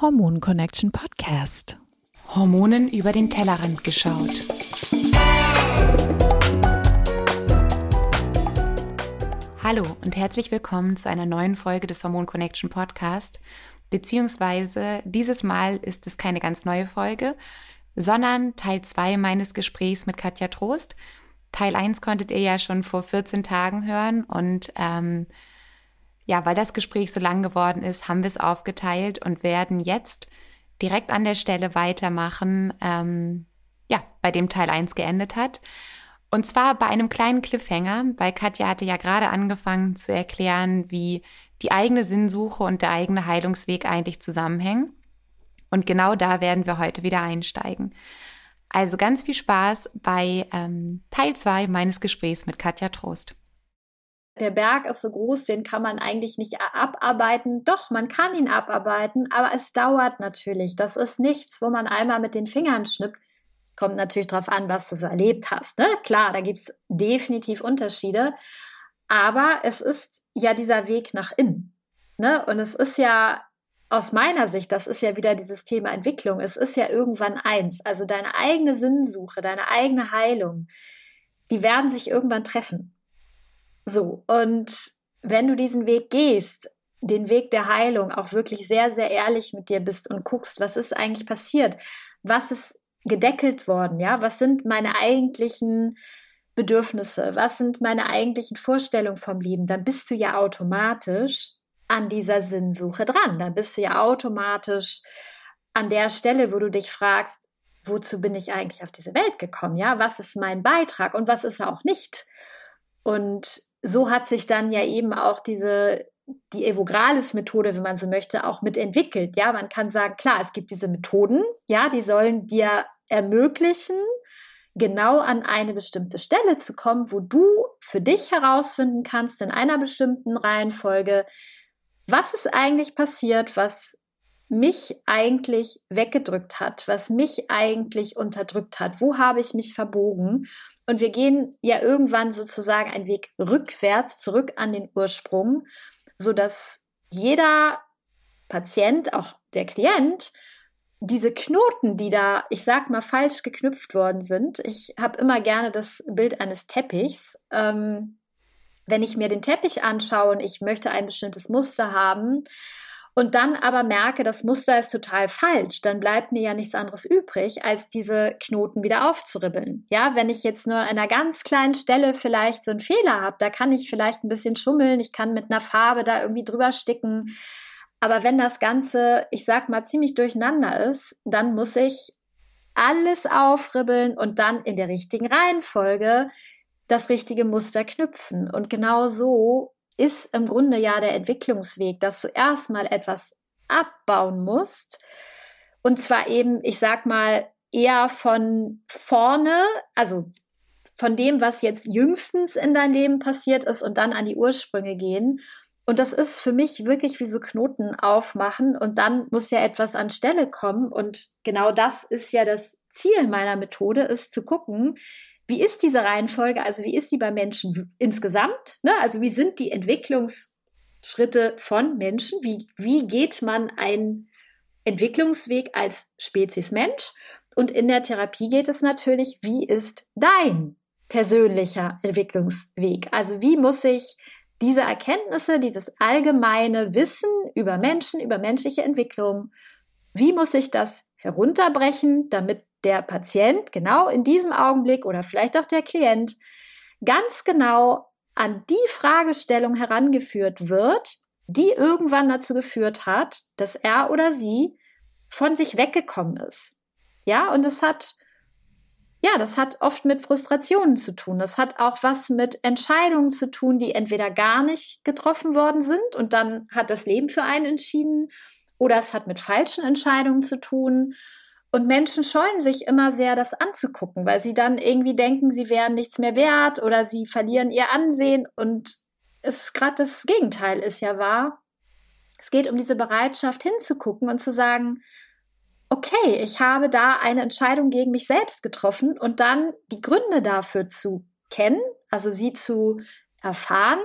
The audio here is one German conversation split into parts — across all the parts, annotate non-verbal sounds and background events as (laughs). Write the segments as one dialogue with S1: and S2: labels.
S1: Hormon Connection Podcast.
S2: Hormonen über den Tellerrand geschaut. Hallo und herzlich willkommen zu einer neuen Folge des Hormon Connection Podcast. Beziehungsweise dieses Mal ist es keine ganz neue Folge, sondern Teil 2 meines Gesprächs mit Katja Trost. Teil 1 konntet ihr ja schon vor 14 Tagen hören und ähm, ja, weil das Gespräch so lang geworden ist, haben wir es aufgeteilt und werden jetzt direkt an der Stelle weitermachen, ähm, ja, bei dem Teil 1 geendet hat. Und zwar bei einem kleinen Cliffhanger, weil Katja hatte ja gerade angefangen zu erklären, wie die eigene Sinnsuche und der eigene Heilungsweg eigentlich zusammenhängen. Und genau da werden wir heute wieder einsteigen. Also ganz viel Spaß bei ähm, Teil 2 meines Gesprächs mit Katja Trost
S3: der Berg ist so groß, den kann man eigentlich nicht abarbeiten. Doch, man kann ihn abarbeiten, aber es dauert natürlich. Das ist nichts, wo man einmal mit den Fingern schnippt. Kommt natürlich darauf an, was du so erlebt hast. Ne? Klar, da gibt es definitiv Unterschiede. Aber es ist ja dieser Weg nach innen. Ne? Und es ist ja aus meiner Sicht, das ist ja wieder dieses Thema Entwicklung, es ist ja irgendwann eins. Also deine eigene Sinnsuche, deine eigene Heilung, die werden sich irgendwann treffen. So, und wenn du diesen Weg gehst, den Weg der Heilung, auch wirklich sehr, sehr ehrlich mit dir bist und guckst, was ist eigentlich passiert, was ist gedeckelt worden, ja, was sind meine eigentlichen Bedürfnisse, was sind meine eigentlichen Vorstellungen vom Leben, dann bist du ja automatisch an dieser Sinnsuche dran. Dann bist du ja automatisch an der Stelle, wo du dich fragst, wozu bin ich eigentlich auf diese Welt gekommen? Ja, was ist mein Beitrag und was ist er auch nicht? Und so hat sich dann ja eben auch diese die Evogralis-Methode, wenn man so möchte, auch mitentwickelt. Ja, man kann sagen, klar, es gibt diese Methoden, ja, die sollen dir ermöglichen, genau an eine bestimmte Stelle zu kommen, wo du für dich herausfinden kannst in einer bestimmten Reihenfolge, was ist eigentlich passiert, was mich eigentlich weggedrückt hat, was mich eigentlich unterdrückt hat. Wo habe ich mich verbogen? Und wir gehen ja irgendwann sozusagen einen Weg rückwärts zurück an den Ursprung, so dass jeder Patient, auch der Klient, diese Knoten, die da, ich sag mal, falsch geknüpft worden sind. Ich habe immer gerne das Bild eines Teppichs. Ähm, wenn ich mir den Teppich anschaue und ich möchte ein bestimmtes Muster haben, und dann aber merke, das Muster ist total falsch, dann bleibt mir ja nichts anderes übrig, als diese Knoten wieder aufzuribbeln. Ja, wenn ich jetzt nur an einer ganz kleinen Stelle vielleicht so einen Fehler habe, da kann ich vielleicht ein bisschen schummeln, ich kann mit einer Farbe da irgendwie drüber sticken. Aber wenn das Ganze, ich sag mal, ziemlich durcheinander ist, dann muss ich alles aufribbeln und dann in der richtigen Reihenfolge das richtige Muster knüpfen. Und genau so ist im Grunde ja der Entwicklungsweg, dass du erstmal etwas abbauen musst. Und zwar eben, ich sag mal, eher von vorne, also von dem, was jetzt jüngstens in dein Leben passiert ist und dann an die Ursprünge gehen. Und das ist für mich wirklich wie so Knoten aufmachen und dann muss ja etwas an Stelle kommen. Und genau das ist ja das Ziel meiner Methode, ist zu gucken, wie ist diese Reihenfolge? Also wie ist die bei Menschen insgesamt? Ne? Also wie sind die Entwicklungsschritte von Menschen? Wie, wie geht man einen Entwicklungsweg als Spezies Mensch? Und in der Therapie geht es natürlich, wie ist dein persönlicher Entwicklungsweg? Also wie muss ich diese Erkenntnisse, dieses allgemeine Wissen über Menschen, über menschliche Entwicklung, wie muss ich das herunterbrechen, damit der Patient genau in diesem Augenblick oder vielleicht auch der Klient ganz genau an die Fragestellung herangeführt wird, die irgendwann dazu geführt hat, dass er oder sie von sich weggekommen ist. Ja, und das hat, ja, das hat oft mit Frustrationen zu tun. Das hat auch was mit Entscheidungen zu tun, die entweder gar nicht getroffen worden sind und dann hat das Leben für einen entschieden oder es hat mit falschen Entscheidungen zu tun und Menschen scheuen sich immer sehr, das anzugucken, weil sie dann irgendwie denken, sie wären nichts mehr wert oder sie verlieren ihr Ansehen. Und es gerade das Gegenteil ist ja wahr. Es geht um diese Bereitschaft hinzugucken und zu sagen, okay, ich habe da eine Entscheidung gegen mich selbst getroffen und dann die Gründe dafür zu kennen, also sie zu erfahren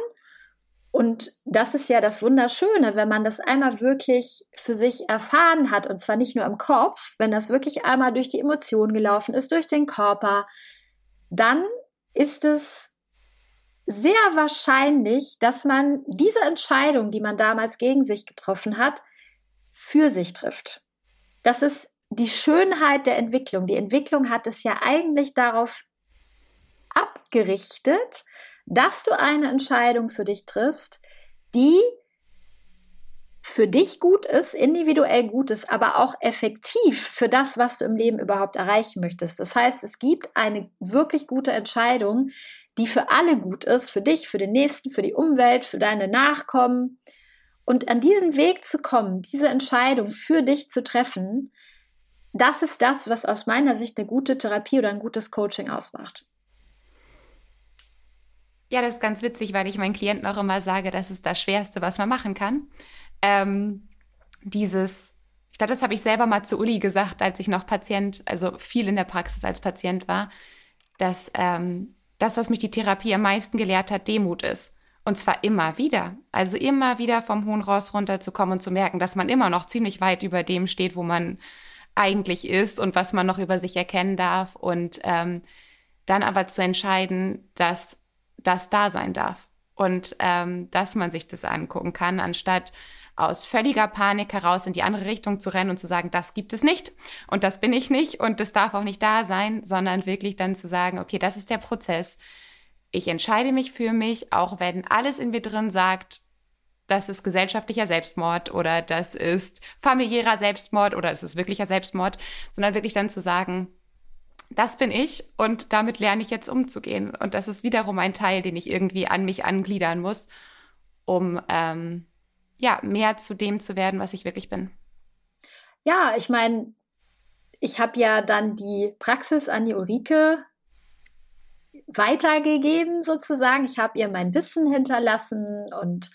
S3: Und das ist ja das Wunderschöne, wenn man das einmal wirklich für sich erfahren hat, und zwar nicht nur im Kopf, wenn das wirklich einmal durch die Emotionen gelaufen ist, durch den Körper, dann ist es sehr wahrscheinlich, dass man diese Entscheidung, die man damals gegen sich getroffen hat, für sich trifft. Das ist die Schönheit der Entwicklung. Die Entwicklung hat es ja eigentlich darauf abgerichtet, dass du eine Entscheidung für dich triffst, die für dich gut ist, individuell gut ist, aber auch effektiv für das, was du im Leben überhaupt erreichen möchtest. Das heißt, es gibt eine wirklich gute Entscheidung, die für alle gut ist, für dich, für den Nächsten, für die Umwelt, für deine Nachkommen. Und an diesen Weg zu kommen, diese Entscheidung für dich zu treffen, das ist das, was aus meiner Sicht eine gute Therapie oder ein gutes Coaching ausmacht.
S2: Ja, das ist ganz witzig, weil ich meinen Klienten auch immer sage, das ist das Schwerste, was man machen kann. Ähm, dieses, ich glaube, das habe ich selber mal zu Uli gesagt, als ich noch Patient, also viel in der Praxis als Patient war, dass ähm, das, was mich die Therapie am meisten gelehrt hat, Demut ist. Und zwar immer wieder. Also immer wieder vom hohen Ross runterzukommen und zu merken, dass man immer noch ziemlich weit über dem steht, wo man eigentlich ist und was man noch über sich erkennen darf. Und ähm, dann aber zu entscheiden, dass das da sein darf und ähm, dass man sich das angucken kann, anstatt aus völliger Panik heraus in die andere Richtung zu rennen und zu sagen, das gibt es nicht und das bin ich nicht und das darf auch nicht da sein, sondern wirklich dann zu sagen, okay, das ist der Prozess. Ich entscheide mich für mich, auch wenn alles in mir drin sagt, das ist gesellschaftlicher Selbstmord oder das ist familiärer Selbstmord oder das ist wirklicher Selbstmord, sondern wirklich dann zu sagen, das bin ich und damit lerne ich jetzt umzugehen. Und das ist wiederum ein Teil, den ich irgendwie an mich angliedern muss, um ähm, ja mehr zu dem zu werden, was ich wirklich bin.
S3: Ja, ich meine, ich habe ja dann die Praxis an die Ulrike weitergegeben sozusagen. Ich habe ihr mein Wissen hinterlassen und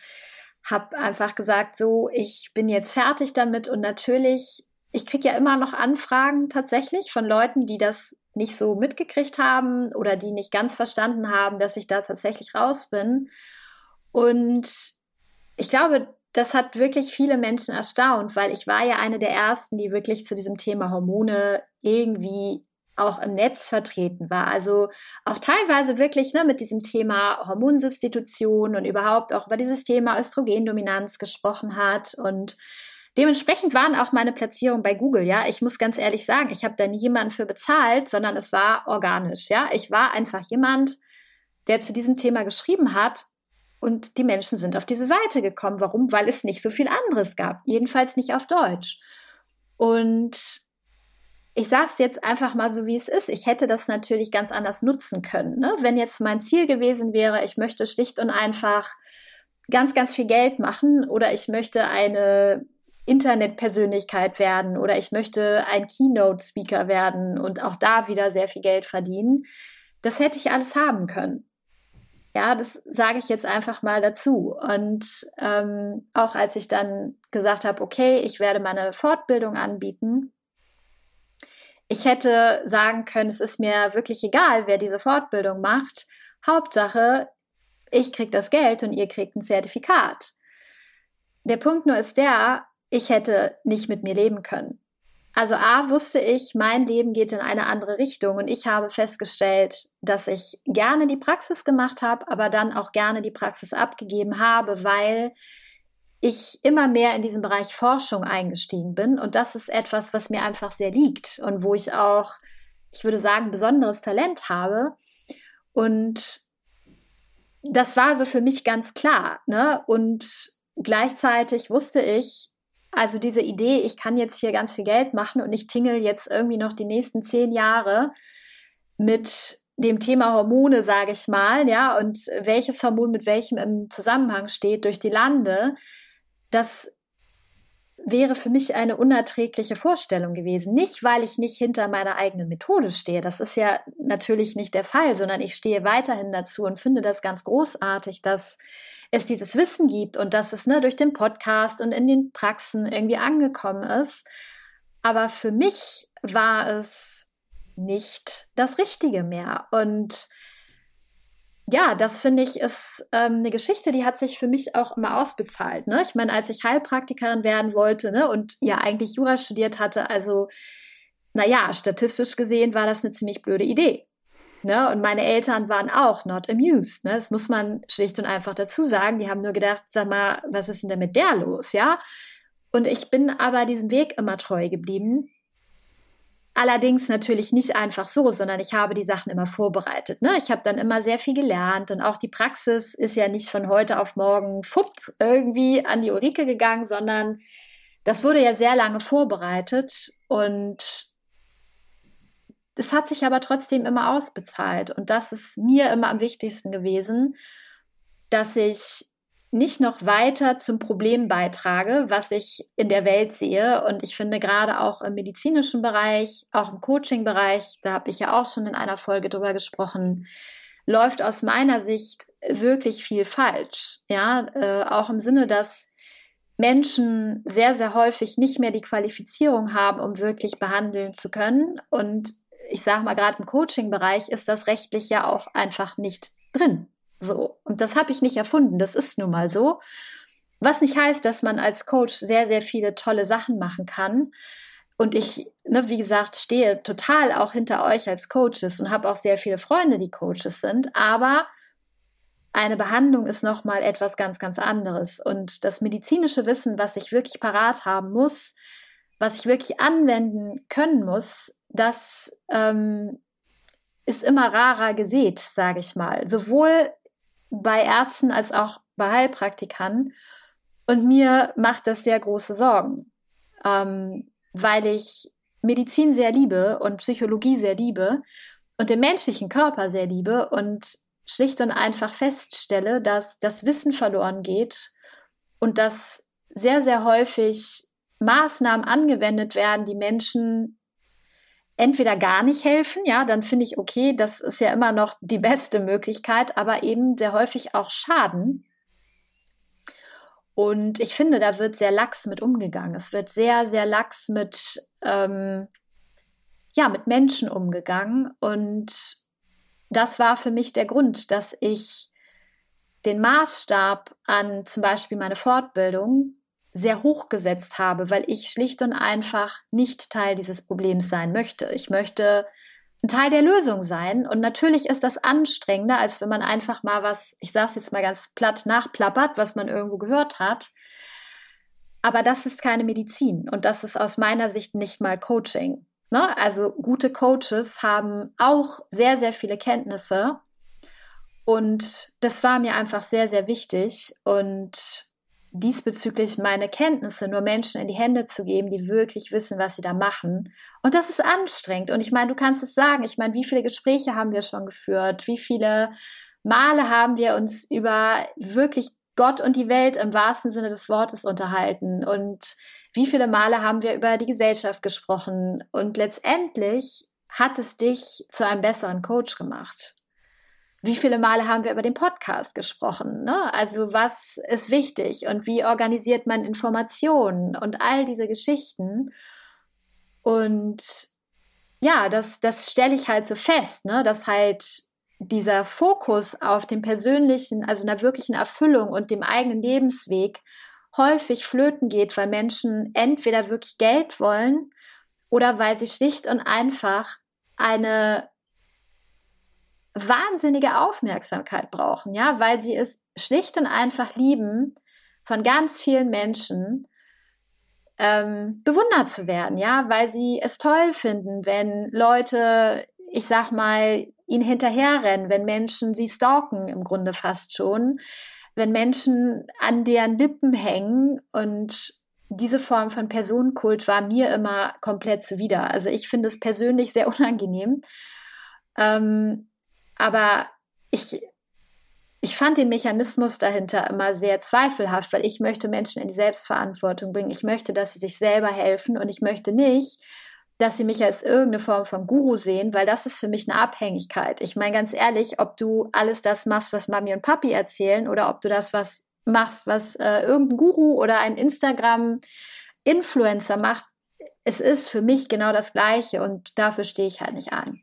S3: habe einfach gesagt, so, ich bin jetzt fertig damit und natürlich, ich kriege ja immer noch Anfragen tatsächlich von Leuten, die das nicht so mitgekriegt haben oder die nicht ganz verstanden haben, dass ich da tatsächlich raus bin. Und ich glaube, das hat wirklich viele Menschen erstaunt, weil ich war ja eine der ersten, die wirklich zu diesem Thema Hormone irgendwie auch im Netz vertreten war. Also auch teilweise wirklich ne, mit diesem Thema Hormonsubstitution und überhaupt auch über dieses Thema Östrogendominanz gesprochen hat. Und dementsprechend waren auch meine Platzierungen bei Google. Ja, ich muss ganz ehrlich sagen, ich habe da nie jemanden für bezahlt, sondern es war organisch. Ja, ich war einfach jemand, der zu diesem Thema geschrieben hat. Und die Menschen sind auf diese Seite gekommen. Warum? Weil es nicht so viel anderes gab. Jedenfalls nicht auf Deutsch. Und ich sage es jetzt einfach mal so, wie es ist. Ich hätte das natürlich ganz anders nutzen können. Ne? Wenn jetzt mein Ziel gewesen wäre, ich möchte schlicht und einfach ganz, ganz viel Geld machen oder ich möchte eine Internetpersönlichkeit werden oder ich möchte ein Keynote-Speaker werden und auch da wieder sehr viel Geld verdienen. Das hätte ich alles haben können. Ja, das sage ich jetzt einfach mal dazu. Und ähm, auch als ich dann gesagt habe, okay, ich werde meine Fortbildung anbieten, ich hätte sagen können, es ist mir wirklich egal, wer diese Fortbildung macht. Hauptsache, ich kriege das Geld und ihr kriegt ein Zertifikat. Der Punkt nur ist der, ich hätte nicht mit mir leben können. Also A wusste ich, mein Leben geht in eine andere Richtung und ich habe festgestellt, dass ich gerne die Praxis gemacht habe, aber dann auch gerne die Praxis abgegeben habe, weil ich immer mehr in diesen Bereich Forschung eingestiegen bin. Und das ist etwas, was mir einfach sehr liegt und wo ich auch, ich würde sagen, besonderes Talent habe. Und das war so für mich ganz klar. Ne? Und gleichzeitig wusste ich, also diese Idee, ich kann jetzt hier ganz viel Geld machen und ich tingel jetzt irgendwie noch die nächsten zehn Jahre mit dem Thema Hormone, sage ich mal, ja, und welches Hormon mit welchem im Zusammenhang steht durch die Lande, das wäre für mich eine unerträgliche Vorstellung gewesen. Nicht, weil ich nicht hinter meiner eigenen Methode stehe. Das ist ja natürlich nicht der Fall, sondern ich stehe weiterhin dazu und finde das ganz großartig, dass es dieses Wissen gibt und dass es ne, durch den Podcast und in den Praxen irgendwie angekommen ist. Aber für mich war es nicht das Richtige mehr. Und ja, das finde ich ist ähm, eine Geschichte, die hat sich für mich auch immer ausbezahlt. Ne? Ich meine, als ich Heilpraktikerin werden wollte ne, und ja eigentlich Jura studiert hatte, also naja, statistisch gesehen war das eine ziemlich blöde Idee. Ne? Und meine Eltern waren auch not amused. Ne? Das muss man schlicht und einfach dazu sagen. Die haben nur gedacht, sag mal, was ist denn denn mit der los, ja? Und ich bin aber diesem Weg immer treu geblieben Allerdings natürlich nicht einfach so, sondern ich habe die Sachen immer vorbereitet. Ne? Ich habe dann immer sehr viel gelernt und auch die Praxis ist ja nicht von heute auf morgen fupp irgendwie an die Ulrike gegangen, sondern das wurde ja sehr lange vorbereitet und es hat sich aber trotzdem immer ausbezahlt. Und das ist mir immer am wichtigsten gewesen, dass ich nicht noch weiter zum Problem beitrage, was ich in der Welt sehe. Und ich finde gerade auch im medizinischen Bereich, auch im Coaching-Bereich, da habe ich ja auch schon in einer Folge drüber gesprochen, läuft aus meiner Sicht wirklich viel falsch. Ja, äh, auch im Sinne, dass Menschen sehr, sehr häufig nicht mehr die Qualifizierung haben, um wirklich behandeln zu können. Und ich sage mal, gerade im Coaching-Bereich ist das rechtlich ja auch einfach nicht drin. So. Und das habe ich nicht erfunden. Das ist nun mal so. Was nicht heißt, dass man als Coach sehr, sehr viele tolle Sachen machen kann. Und ich, ne, wie gesagt, stehe total auch hinter euch als Coaches und habe auch sehr viele Freunde, die Coaches sind. Aber eine Behandlung ist nochmal etwas ganz, ganz anderes. Und das medizinische Wissen, was ich wirklich parat haben muss, was ich wirklich anwenden können muss, das ähm, ist immer rarer gesät, sage ich mal. Sowohl bei Ärzten als auch bei Heilpraktikern. Und mir macht das sehr große Sorgen, ähm, weil ich Medizin sehr liebe und Psychologie sehr liebe und den menschlichen Körper sehr liebe und schlicht und einfach feststelle, dass das Wissen verloren geht und dass sehr, sehr häufig Maßnahmen angewendet werden, die Menschen entweder gar nicht helfen, ja, dann finde ich, okay, das ist ja immer noch die beste Möglichkeit, aber eben sehr häufig auch schaden. Und ich finde, da wird sehr lax mit umgegangen. Es wird sehr, sehr lax mit, ähm, ja, mit Menschen umgegangen. Und das war für mich der Grund, dass ich den Maßstab an zum Beispiel meine Fortbildung sehr hoch gesetzt habe, weil ich schlicht und einfach nicht Teil dieses Problems sein möchte. Ich möchte ein Teil der Lösung sein. Und natürlich ist das anstrengender, als wenn man einfach mal was, ich sage es jetzt mal ganz platt, nachplappert, was man irgendwo gehört hat. Aber das ist keine Medizin und das ist aus meiner Sicht nicht mal Coaching. Ne? Also gute Coaches haben auch sehr, sehr viele Kenntnisse. Und das war mir einfach sehr, sehr wichtig. Und diesbezüglich meine Kenntnisse nur Menschen in die Hände zu geben, die wirklich wissen, was sie da machen. Und das ist anstrengend. Und ich meine, du kannst es sagen. Ich meine, wie viele Gespräche haben wir schon geführt? Wie viele Male haben wir uns über wirklich Gott und die Welt im wahrsten Sinne des Wortes unterhalten? Und wie viele Male haben wir über die Gesellschaft gesprochen? Und letztendlich hat es dich zu einem besseren Coach gemacht wie viele Male haben wir über den Podcast gesprochen? Ne? Also was ist wichtig und wie organisiert man Informationen und all diese Geschichten? Und ja, das, das stelle ich halt so fest, ne? dass halt dieser Fokus auf dem persönlichen, also einer wirklichen Erfüllung und dem eigenen Lebensweg häufig flöten geht, weil Menschen entweder wirklich Geld wollen oder weil sie schlicht und einfach eine wahnsinnige Aufmerksamkeit brauchen, ja, weil sie es schlicht und einfach lieben, von ganz vielen Menschen ähm, bewundert zu werden, ja, weil sie es toll finden, wenn Leute, ich sag mal, ihnen hinterherrennen, wenn Menschen sie stalken, im Grunde fast schon, wenn Menschen an deren Lippen hängen und diese Form von Personenkult war mir immer komplett zuwider. Also ich finde es persönlich sehr unangenehm. Ähm, aber ich, ich fand den Mechanismus dahinter immer sehr zweifelhaft, weil ich möchte Menschen in die Selbstverantwortung bringen. Ich möchte, dass sie sich selber helfen und ich möchte nicht, dass sie mich als irgendeine Form von Guru sehen, weil das ist für mich eine Abhängigkeit. Ich meine ganz ehrlich, ob du alles das machst, was Mami und Papi erzählen oder ob du das was machst, was äh, irgendein Guru oder ein Instagram Influencer macht, es ist für mich genau das Gleiche und dafür stehe ich halt nicht ein.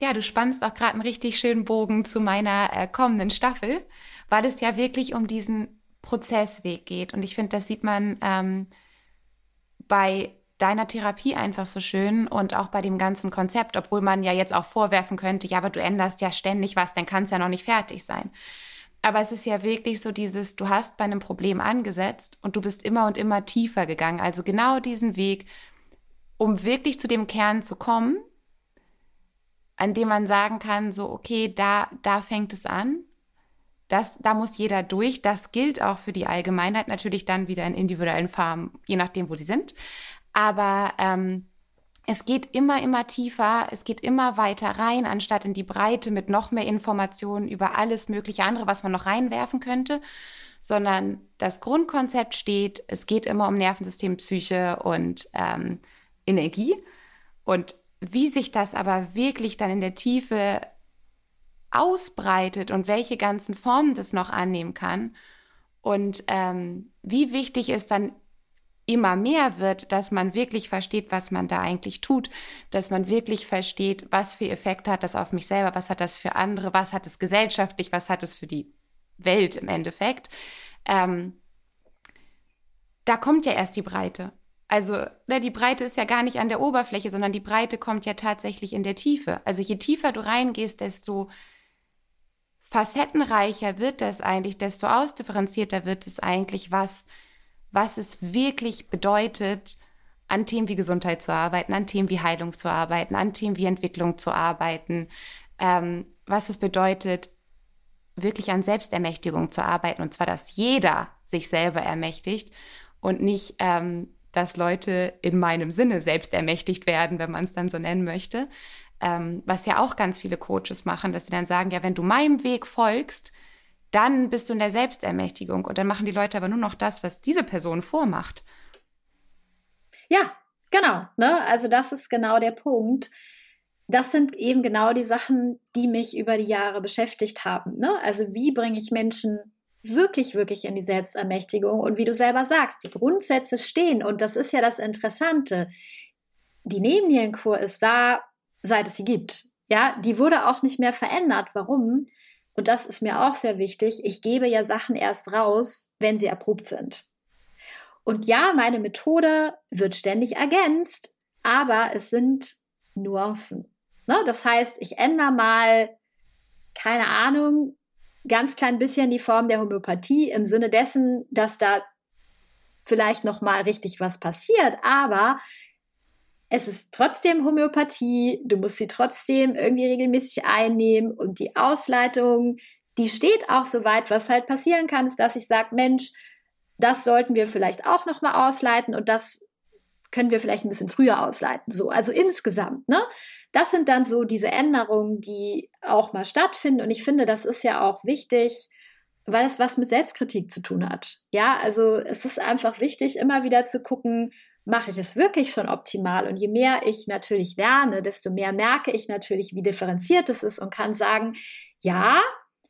S2: Ja, du spannst auch gerade einen richtig schönen Bogen zu meiner äh, kommenden Staffel, weil es ja wirklich um diesen Prozessweg geht. Und ich finde, das sieht man ähm, bei deiner Therapie einfach so schön und auch bei dem ganzen Konzept, obwohl man ja jetzt auch vorwerfen könnte, ja, aber du änderst ja ständig was, dann kann es ja noch nicht fertig sein. Aber es ist ja wirklich so dieses, du hast bei einem Problem angesetzt und du bist immer und immer tiefer gegangen. Also genau diesen Weg, um wirklich zu dem Kern zu kommen, an dem man sagen kann, so, okay, da, da fängt es an. Das, da muss jeder durch. Das gilt auch für die Allgemeinheit, natürlich dann wieder in individuellen Farben, je nachdem, wo sie sind. Aber ähm, es geht immer, immer tiefer, es geht immer weiter rein, anstatt in die Breite mit noch mehr Informationen über alles mögliche andere, was man noch reinwerfen könnte, sondern das Grundkonzept steht, es geht immer um Nervensystem, Psyche und ähm, Energie. Und wie sich das aber wirklich dann in der Tiefe ausbreitet und welche ganzen Formen das noch annehmen kann und ähm, wie wichtig es dann immer mehr wird, dass man wirklich versteht, was man da eigentlich tut, dass man wirklich versteht, was für Effekte hat das auf mich selber, was hat das für andere, was hat es gesellschaftlich, was hat es für die Welt im Endeffekt. Ähm, da kommt ja erst die Breite. Also ne, die Breite ist ja gar nicht an der Oberfläche, sondern die Breite kommt ja tatsächlich in der Tiefe. Also je tiefer du reingehst, desto facettenreicher wird das eigentlich, desto ausdifferenzierter wird es eigentlich, was was es wirklich bedeutet, an Themen wie Gesundheit zu arbeiten, an Themen wie Heilung zu arbeiten, an Themen wie Entwicklung zu arbeiten, ähm, was es bedeutet, wirklich an Selbstermächtigung zu arbeiten, und zwar, dass jeder sich selber ermächtigt und nicht, ähm, dass Leute in meinem Sinne selbst ermächtigt werden, wenn man es dann so nennen möchte. Ähm, was ja auch ganz viele Coaches machen, dass sie dann sagen, ja, wenn du meinem Weg folgst, dann bist du in der Selbstermächtigung und dann machen die Leute aber nur noch das, was diese Person vormacht.
S3: Ja, genau. Ne? Also das ist genau der Punkt. Das sind eben genau die Sachen, die mich über die Jahre beschäftigt haben. Ne? Also wie bringe ich Menschen wirklich, wirklich in die Selbstermächtigung? Und wie du selber sagst, die Grundsätze stehen. Und das ist ja das Interessante. Die Nebennierenkur ist da, seit es sie gibt. Ja, die wurde auch nicht mehr verändert. Warum? und das ist mir auch sehr wichtig, ich gebe ja Sachen erst raus, wenn sie erprobt sind. Und ja, meine Methode wird ständig ergänzt, aber es sind Nuancen. Ne? Das heißt, ich ändere mal, keine Ahnung, ganz klein bisschen die Form der Homöopathie im Sinne dessen, dass da vielleicht noch mal richtig was passiert, aber es ist trotzdem Homöopathie, du musst sie trotzdem irgendwie regelmäßig einnehmen und die Ausleitung, die steht auch so weit, was halt passieren kann, ist, dass ich sage, Mensch, das sollten wir vielleicht auch noch mal ausleiten und das können wir vielleicht ein bisschen früher ausleiten. So, also insgesamt, ne? Das sind dann so diese Änderungen, die auch mal stattfinden und ich finde, das ist ja auch wichtig, weil es was mit Selbstkritik zu tun hat. Ja, also es ist einfach wichtig, immer wieder zu gucken, mache ich es wirklich schon optimal. Und je mehr ich natürlich lerne, desto mehr merke ich natürlich, wie differenziert es ist und kann sagen, ja,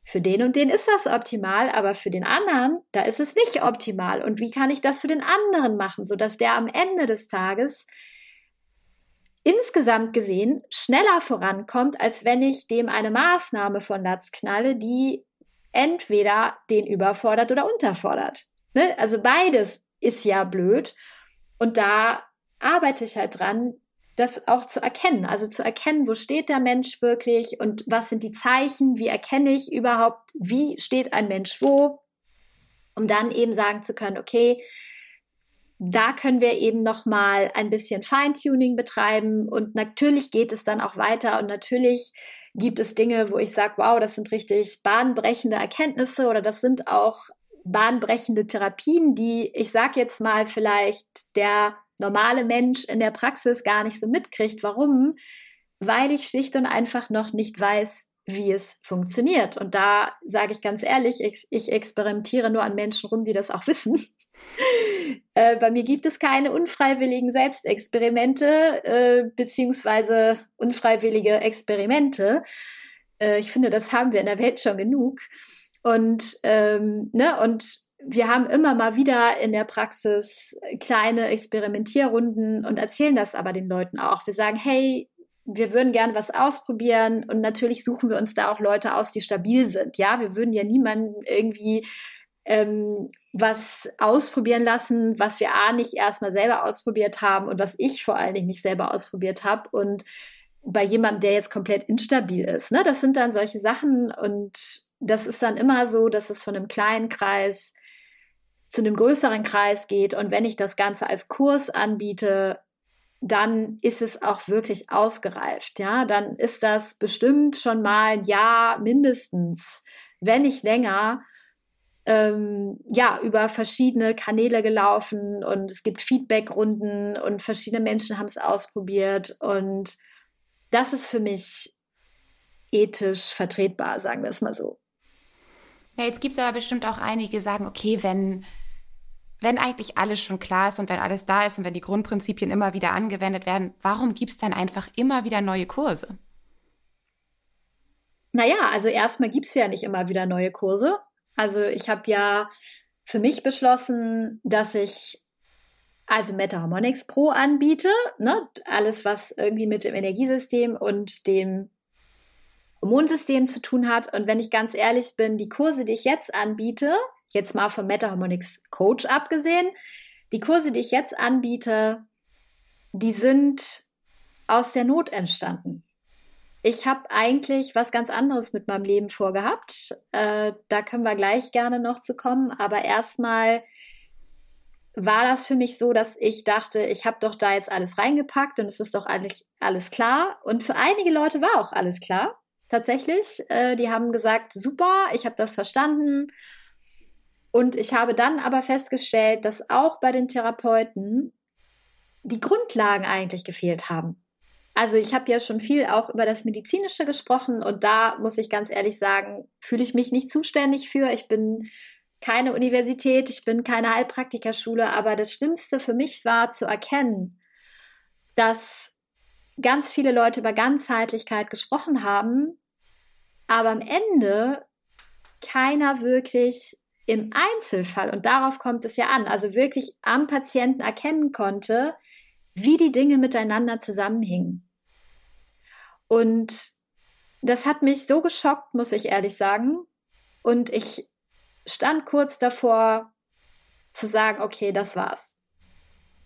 S3: für den und den ist das optimal, aber für den anderen, da ist es nicht optimal. Und wie kann ich das für den anderen machen, sodass der am Ende des Tages insgesamt gesehen schneller vorankommt, als wenn ich dem eine Maßnahme von Latz knalle, die entweder den überfordert oder unterfordert. Ne? Also beides ist ja blöd. Und da arbeite ich halt dran, das auch zu erkennen. Also zu erkennen, wo steht der Mensch wirklich und was sind die Zeichen, wie erkenne ich überhaupt, wie steht ein Mensch wo, um dann eben sagen zu können, okay, da können wir eben noch mal ein bisschen Feintuning betreiben und natürlich geht es dann auch weiter und natürlich gibt es Dinge, wo ich sage, wow, das sind richtig bahnbrechende Erkenntnisse oder das sind auch bahnbrechende Therapien, die ich sag jetzt mal vielleicht der normale Mensch in der Praxis gar nicht so mitkriegt. Warum? Weil ich schlicht und einfach noch nicht weiß, wie es funktioniert. Und da sage ich ganz ehrlich, ich, ich, experimentiere nur an Menschen rum, die das auch wissen. Äh, bei mir gibt es keine unfreiwilligen Selbstexperimente äh, beziehungsweise unfreiwillige Experimente. Äh, ich finde, das haben wir in der Welt schon genug. Und, ähm, ne, und wir haben immer mal wieder in der Praxis kleine Experimentierrunden und erzählen das aber den Leuten auch. Wir sagen, hey, wir würden gerne was ausprobieren und natürlich suchen wir uns da auch Leute aus, die stabil sind. Ja, wir würden ja niemanden irgendwie ähm, was ausprobieren lassen, was wir A nicht erstmal selber ausprobiert haben und was ich vor allen Dingen nicht selber ausprobiert habe und bei jemandem, der jetzt komplett instabil ist. Ne? Das sind dann solche Sachen und das ist dann immer so, dass es von einem kleinen Kreis zu einem größeren Kreis geht und wenn ich das Ganze als Kurs anbiete, dann ist es auch wirklich ausgereift. Ja, dann ist das bestimmt schon mal ein Jahr mindestens, wenn nicht länger, ähm, ja, über verschiedene Kanäle gelaufen und es gibt Feedbackrunden und verschiedene Menschen haben es ausprobiert und das ist für mich ethisch vertretbar, sagen wir es mal so.
S2: Ja, jetzt gibt es aber bestimmt auch einige, die sagen, okay, wenn wenn eigentlich alles schon klar ist und wenn alles da ist und wenn die Grundprinzipien immer wieder angewendet werden, warum gibt es dann einfach immer wieder neue Kurse?
S3: Naja, also erstmal gibt es ja nicht immer wieder neue Kurse. Also ich habe ja für mich beschlossen, dass ich also Meta Harmonics Pro anbiete. Ne? Alles, was irgendwie mit dem Energiesystem und dem Hormonsystem zu tun hat. Und wenn ich ganz ehrlich bin, die Kurse, die ich jetzt anbiete, jetzt mal vom Meta Harmonics Coach abgesehen, die Kurse, die ich jetzt anbiete, die sind aus der Not entstanden. Ich habe eigentlich was ganz anderes mit meinem Leben vorgehabt. Äh, da können wir gleich gerne noch zu kommen. Aber erstmal war das für mich so, dass ich dachte, ich habe doch da jetzt alles reingepackt und es ist doch alles, alles klar. Und für einige Leute war auch alles klar. Tatsächlich. Äh, die haben gesagt, super, ich habe das verstanden und ich habe dann aber festgestellt, dass auch bei den Therapeuten die Grundlagen eigentlich gefehlt haben. Also ich habe ja schon viel auch über das Medizinische gesprochen und da muss ich ganz ehrlich sagen, fühle ich mich nicht zuständig für. Ich bin keine Universität, ich bin keine Heilpraktikerschule, aber das Schlimmste für mich war zu erkennen, dass ganz viele Leute über Ganzheitlichkeit gesprochen haben, aber am Ende keiner wirklich im Einzelfall, und darauf kommt es ja an, also wirklich am Patienten erkennen konnte, wie die Dinge miteinander zusammenhingen. Und das hat mich so geschockt, muss ich ehrlich sagen. Und ich stand kurz davor zu sagen, okay, das war's.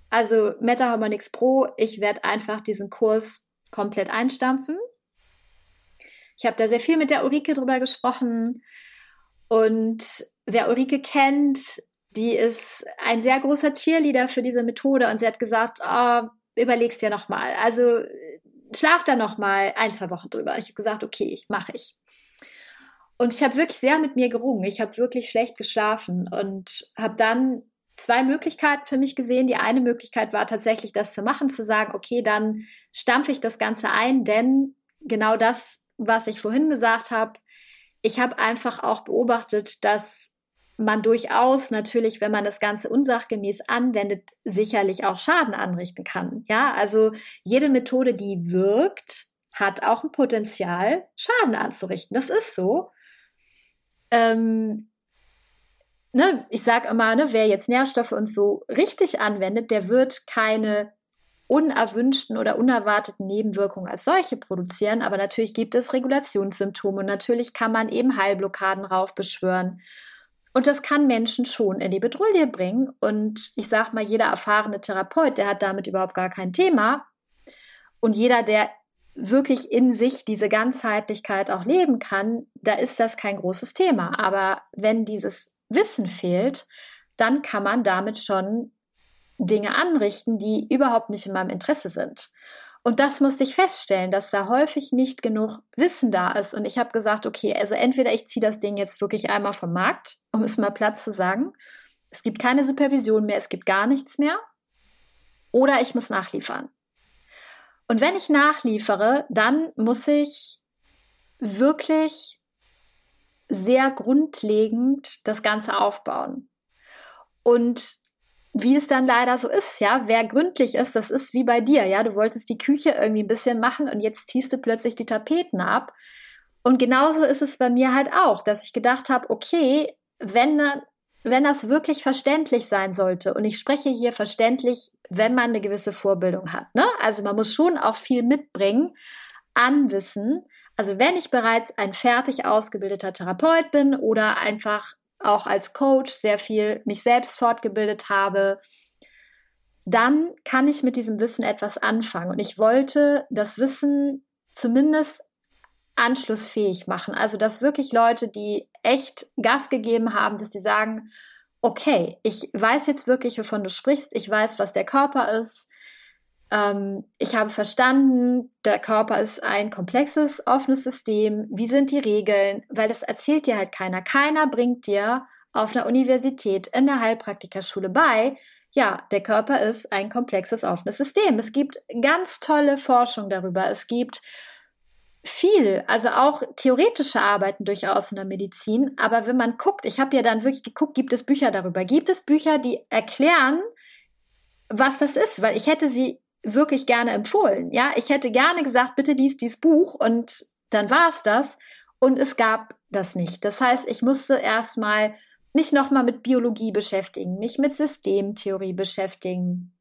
S3: Also Meta Harmonix Pro, ich werde einfach diesen Kurs komplett einstampfen. Ich habe da sehr viel mit der Ulrike drüber gesprochen und wer Ulrike kennt, die ist ein sehr großer Cheerleader für diese Methode und sie hat gesagt, oh, überlegst dir nochmal. Also schlaf da nochmal ein, zwei Wochen drüber. Ich habe gesagt, okay, mache ich. Und ich habe wirklich sehr mit mir gerungen. Ich habe wirklich schlecht geschlafen und habe dann zwei Möglichkeiten für mich gesehen. Die eine Möglichkeit war tatsächlich, das zu machen, zu sagen, okay, dann stampfe ich das Ganze ein, denn genau das, was ich vorhin gesagt habe, ich habe einfach auch beobachtet, dass man durchaus natürlich, wenn man das Ganze unsachgemäß anwendet, sicherlich auch Schaden anrichten kann. Ja, also jede Methode, die wirkt, hat auch ein Potenzial, Schaden anzurichten. Das ist so. Ähm, ne, ich sage immer, ne, wer jetzt Nährstoffe und so richtig anwendet, der wird keine unerwünschten oder unerwarteten Nebenwirkungen als solche produzieren. Aber natürlich gibt es Regulationssymptome und natürlich kann man eben Heilblockaden raufbeschwören. Und das kann Menschen schon in die Bedrulle bringen. Und ich sage mal, jeder erfahrene Therapeut, der hat damit überhaupt gar kein Thema. Und jeder, der wirklich in sich diese Ganzheitlichkeit auch leben kann, da ist das kein großes Thema. Aber wenn dieses Wissen fehlt, dann kann man damit schon Dinge anrichten, die überhaupt nicht in meinem Interesse sind. Und das musste ich feststellen, dass da häufig nicht genug Wissen da ist. Und ich habe gesagt, okay, also entweder ich ziehe das Ding jetzt wirklich einmal vom Markt, um es mal platt zu sagen. Es gibt keine Supervision mehr, es gibt gar nichts mehr. Oder ich muss nachliefern. Und wenn ich nachliefere, dann muss ich wirklich sehr grundlegend das Ganze aufbauen. Und wie es dann leider so ist, ja, wer gründlich ist, das ist wie bei dir, ja, du wolltest die Küche irgendwie ein bisschen machen und jetzt ziehst du plötzlich die Tapeten ab. Und genauso ist es bei mir halt auch, dass ich gedacht habe, okay, wenn wenn das wirklich verständlich sein sollte, und ich spreche hier verständlich, wenn man eine gewisse Vorbildung hat, ne? Also man muss schon auch viel mitbringen an Wissen. Also wenn ich bereits ein fertig ausgebildeter Therapeut bin oder einfach auch als Coach sehr viel mich selbst fortgebildet habe, dann kann ich mit diesem Wissen etwas anfangen. Und ich wollte das Wissen zumindest anschlussfähig machen. Also, dass wirklich Leute, die echt Gas gegeben haben, dass die sagen, okay, ich weiß jetzt wirklich, wovon du sprichst, ich weiß, was der Körper ist, ähm, ich habe verstanden, der Körper ist ein komplexes, offenes System, wie sind die Regeln, weil das erzählt dir halt keiner. Keiner bringt dir auf einer Universität, in der Heilpraktikerschule bei, ja, der Körper ist ein komplexes, offenes System. Es gibt ganz tolle Forschung darüber. Es gibt viel, also auch theoretische Arbeiten durchaus in der Medizin. Aber wenn man guckt, ich habe ja dann wirklich geguckt, gibt es Bücher darüber? Gibt es Bücher, die erklären, was das ist? Weil ich hätte sie wirklich gerne empfohlen. Ja, ich hätte gerne gesagt, bitte lies dieses Buch und dann war es das. Und es gab das nicht. Das heißt, ich musste erstmal mich nochmal mit Biologie beschäftigen, mich mit Systemtheorie beschäftigen,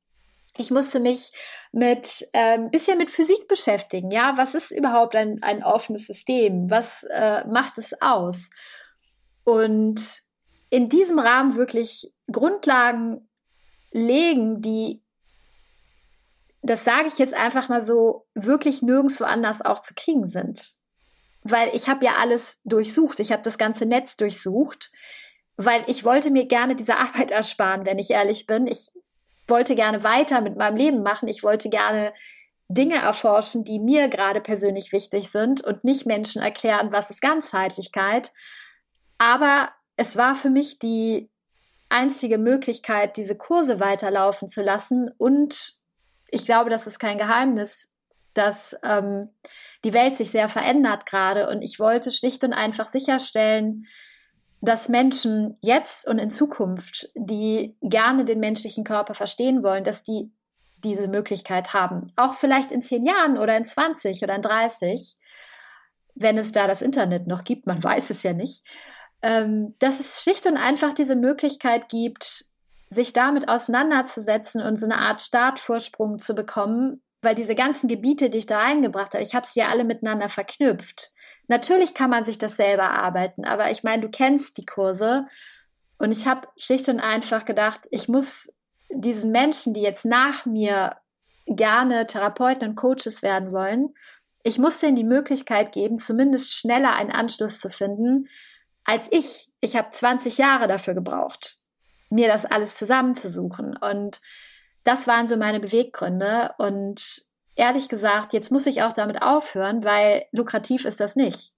S3: ich musste mich mit ein ähm, bisschen mit Physik beschäftigen. Ja, was ist überhaupt ein, ein offenes System? Was äh, macht es aus? Und in diesem Rahmen wirklich Grundlagen legen, die, das sage ich jetzt einfach mal so, wirklich nirgendwo anders auch zu kriegen sind. Weil ich habe ja alles durchsucht, ich habe das ganze Netz durchsucht, weil ich wollte mir gerne diese (laughs) Arbeit ersparen, wenn ich ehrlich bin. Ich wollte gerne weiter mit meinem Leben machen. Ich wollte gerne Dinge erforschen, die mir gerade persönlich wichtig sind und nicht Menschen erklären, was ist Ganzheitlichkeit. Aber es war für mich die einzige Möglichkeit, diese Kurse weiterlaufen zu lassen. Und ich glaube, das ist kein Geheimnis, dass ähm, die Welt sich sehr verändert gerade. Und ich wollte schlicht und einfach sicherstellen, dass Menschen jetzt und in Zukunft, die gerne den menschlichen Körper verstehen wollen, dass die diese Möglichkeit haben. Auch vielleicht in zehn Jahren oder in 20 oder in 30, wenn es da das Internet noch gibt, man (laughs) weiß es ja nicht, ähm, dass es schlicht und einfach diese Möglichkeit gibt, sich damit auseinanderzusetzen und so eine Art Startvorsprung zu bekommen, weil diese ganzen Gebiete, die ich da reingebracht habe, ich habe sie ja alle miteinander verknüpft. Natürlich kann man sich das selber arbeiten, aber ich meine, du kennst die Kurse und ich habe schlicht und einfach gedacht, ich muss diesen Menschen, die jetzt nach mir gerne Therapeuten und Coaches werden wollen, ich muss denen die Möglichkeit geben, zumindest schneller einen Anschluss zu finden, als ich. Ich habe 20 Jahre dafür gebraucht, mir das alles zusammenzusuchen. Und das waren so meine Beweggründe. Und ehrlich gesagt, jetzt muss ich auch damit aufhören, weil lukrativ ist das nicht.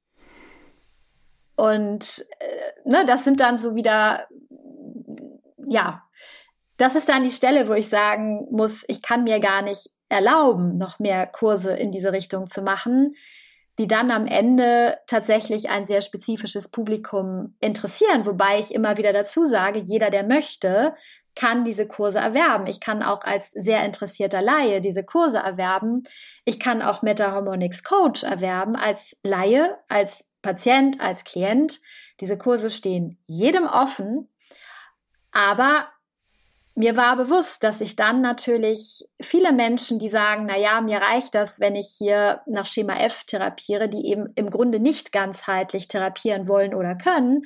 S3: Und äh, ne, das sind dann so wieder, ja, das ist dann die Stelle, wo ich sagen muss, ich kann mir gar nicht erlauben, noch mehr Kurse in diese Richtung zu machen, die dann am Ende tatsächlich ein sehr spezifisches Publikum interessieren. Wobei ich immer wieder dazu sage, jeder, der möchte, kann diese Kurse erwerben. Ich kann auch als sehr interessierter Laie diese Kurse erwerben. Ich kann auch Meta Harmonics Coach erwerben als Laie, als Patient, als Klient. Diese Kurse stehen jedem offen. Aber mir war bewusst, dass ich dann natürlich viele Menschen, die sagen, na ja, mir reicht das, wenn ich hier nach Schema F therapiere, die eben im Grunde nicht ganzheitlich therapieren wollen oder können,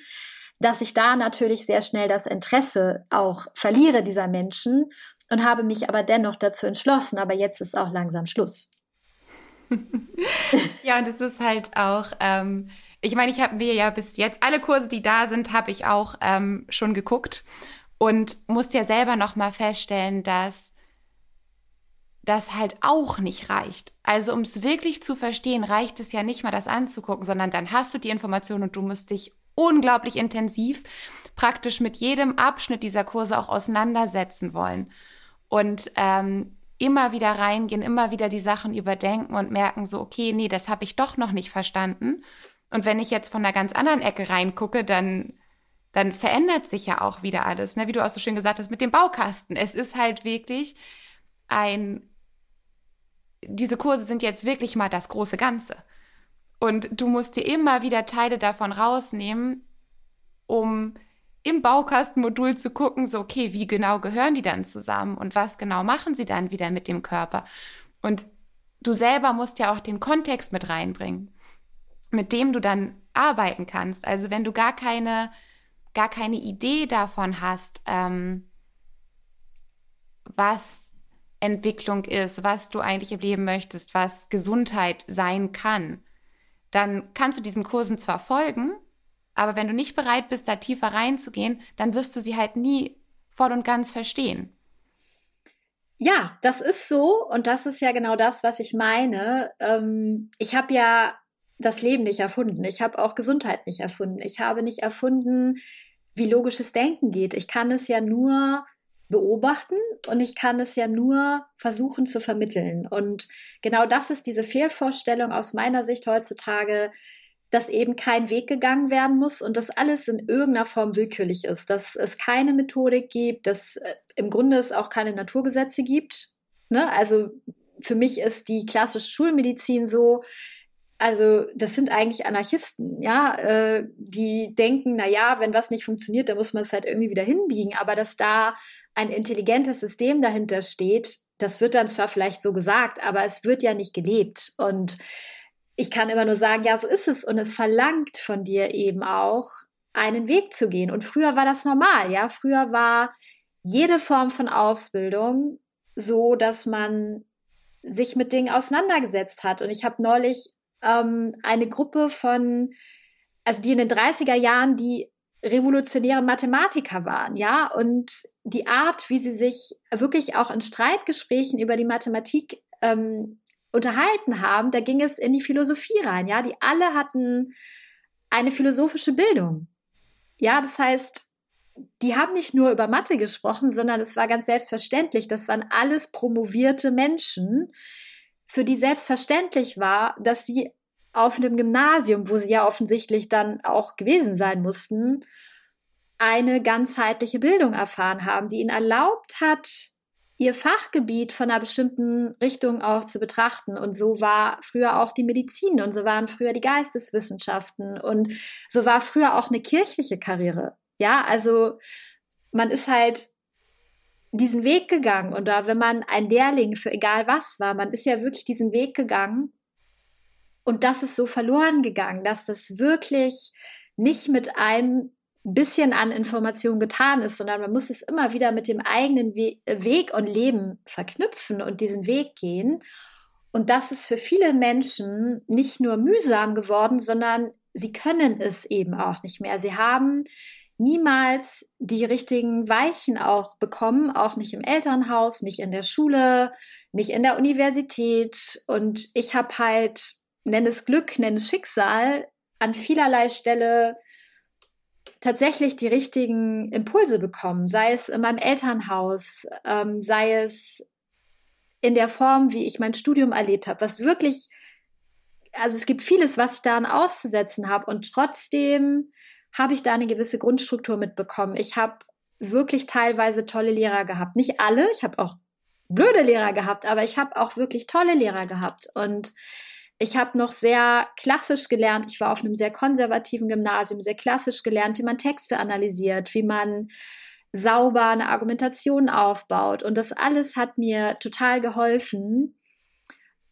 S3: dass ich da natürlich sehr schnell das Interesse auch verliere dieser Menschen und habe mich aber dennoch dazu entschlossen, aber jetzt ist auch langsam Schluss. (laughs)
S2: ja, und es ist halt auch, ähm, ich meine, ich habe mir ja bis jetzt alle Kurse, die da sind, habe ich auch ähm, schon geguckt und musste ja selber noch mal feststellen, dass das halt auch nicht reicht. Also um es wirklich zu verstehen, reicht es ja nicht mal das anzugucken, sondern dann hast du die Information und du musst dich unglaublich intensiv praktisch mit jedem Abschnitt dieser Kurse auch auseinandersetzen wollen und ähm, immer wieder reingehen, immer wieder die Sachen überdenken und merken so, okay, nee, das habe ich doch noch nicht verstanden. Und wenn ich jetzt von einer ganz anderen Ecke reingucke, dann, dann verändert sich ja auch wieder alles, ne? wie du auch so schön gesagt hast, mit dem Baukasten. Es ist halt wirklich ein, diese Kurse sind jetzt wirklich mal das große Ganze. Und du musst dir immer wieder Teile davon rausnehmen, um im Baukastenmodul zu gucken, so, okay, wie genau gehören die dann zusammen und was genau machen sie dann wieder mit dem Körper? Und du selber musst ja auch den Kontext mit reinbringen, mit dem du dann arbeiten kannst. Also wenn du gar keine, gar keine Idee davon hast, ähm, was Entwicklung ist, was du eigentlich erleben möchtest, was Gesundheit sein kann, dann kannst du diesen Kursen zwar folgen, aber wenn du nicht bereit bist, da tiefer reinzugehen, dann wirst du sie halt nie voll und ganz verstehen.
S3: Ja, das ist so und das ist ja genau das, was ich meine. Ähm, ich habe ja das Leben nicht erfunden. Ich habe auch Gesundheit nicht erfunden. Ich habe nicht erfunden, wie logisches Denken geht. Ich kann es ja nur beobachten und ich kann es ja nur versuchen zu vermitteln. Und genau das ist diese Fehlvorstellung aus meiner Sicht heutzutage, dass eben kein Weg gegangen werden muss und dass alles in irgendeiner Form willkürlich ist, dass es keine Methodik gibt, dass äh, im Grunde es auch keine Naturgesetze gibt. Ne? Also für mich ist die klassische Schulmedizin so, also das sind eigentlich Anarchisten, ja, äh, die denken, na ja, wenn was nicht funktioniert, dann muss man es halt irgendwie wieder hinbiegen, aber dass da ein intelligentes System dahinter steht, das wird dann zwar vielleicht so gesagt, aber es wird ja nicht gelebt. Und ich kann immer nur sagen, ja, so ist es. Und es verlangt von dir eben auch einen Weg zu gehen. Und früher war das normal, ja, früher war jede Form von Ausbildung so, dass man sich mit Dingen auseinandergesetzt hat. Und ich habe neulich ähm, eine Gruppe von, also die in den 30er Jahren die revolutionäre Mathematiker waren, ja, und die Art, wie sie sich wirklich auch in Streitgesprächen über die Mathematik ähm, unterhalten haben, da ging es in die Philosophie rein, ja, die alle hatten eine philosophische Bildung. Ja, das heißt, die haben nicht nur über Mathe gesprochen, sondern es war ganz selbstverständlich, das waren alles promovierte Menschen, für die selbstverständlich war, dass sie auf einem Gymnasium, wo sie ja offensichtlich dann auch gewesen sein mussten, eine ganzheitliche Bildung erfahren haben, die ihnen erlaubt hat, ihr Fachgebiet von einer bestimmten Richtung auch zu betrachten. Und so war früher auch die Medizin und so waren früher die Geisteswissenschaften und so war früher auch eine kirchliche Karriere. Ja, also man ist halt diesen Weg gegangen da, wenn man ein Lehrling für egal was war, man ist ja wirklich diesen Weg gegangen und das ist so verloren gegangen, dass das wirklich nicht mit einem bisschen an Information getan ist, sondern man muss es immer wieder mit dem eigenen We Weg und Leben verknüpfen und diesen Weg gehen. Und das ist für viele Menschen nicht nur mühsam geworden, sondern sie können es eben auch nicht mehr. Sie haben niemals die richtigen Weichen auch bekommen, auch nicht im Elternhaus, nicht in der Schule, nicht in der Universität. Und ich habe halt nenn es Glück, nenn es Schicksal, an vielerlei Stelle tatsächlich die richtigen Impulse bekommen, sei es in meinem Elternhaus, ähm, sei es in der Form, wie ich mein Studium erlebt habe, was wirklich, also es gibt vieles, was ich daran auszusetzen habe und trotzdem habe ich da eine gewisse Grundstruktur mitbekommen. Ich habe wirklich teilweise tolle Lehrer gehabt. Nicht alle, ich habe auch blöde Lehrer gehabt, aber ich habe auch wirklich tolle Lehrer gehabt und ich habe noch sehr klassisch gelernt. Ich war auf einem sehr konservativen Gymnasium, sehr klassisch gelernt, wie man Texte analysiert, wie man sauber eine Argumentation aufbaut. Und das alles hat mir total geholfen,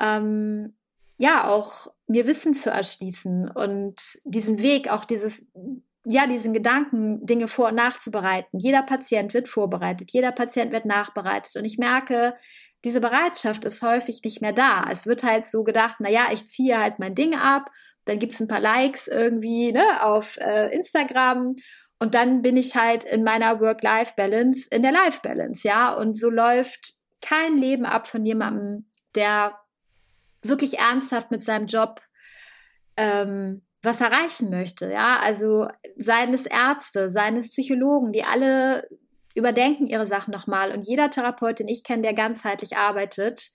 S3: ähm, ja, auch mir Wissen zu erschließen und diesen Weg, auch dieses, ja, diesen Gedanken, Dinge vor- und nachzubereiten. Jeder Patient wird vorbereitet, jeder Patient wird nachbereitet. Und ich merke, diese Bereitschaft ist häufig nicht mehr da. Es wird halt so gedacht, na ja, ich ziehe halt mein Ding ab, dann gibt's ein paar Likes irgendwie ne, auf äh, Instagram und dann bin ich halt in meiner Work-Life-Balance, in der Life-Balance, ja. Und so läuft kein Leben ab von jemandem, der wirklich ernsthaft mit seinem Job ähm, was erreichen möchte, ja. Also seien es Ärzte, seien es Psychologen, die alle überdenken ihre Sachen nochmal. Und jeder Therapeut, den ich kenne, der ganzheitlich arbeitet,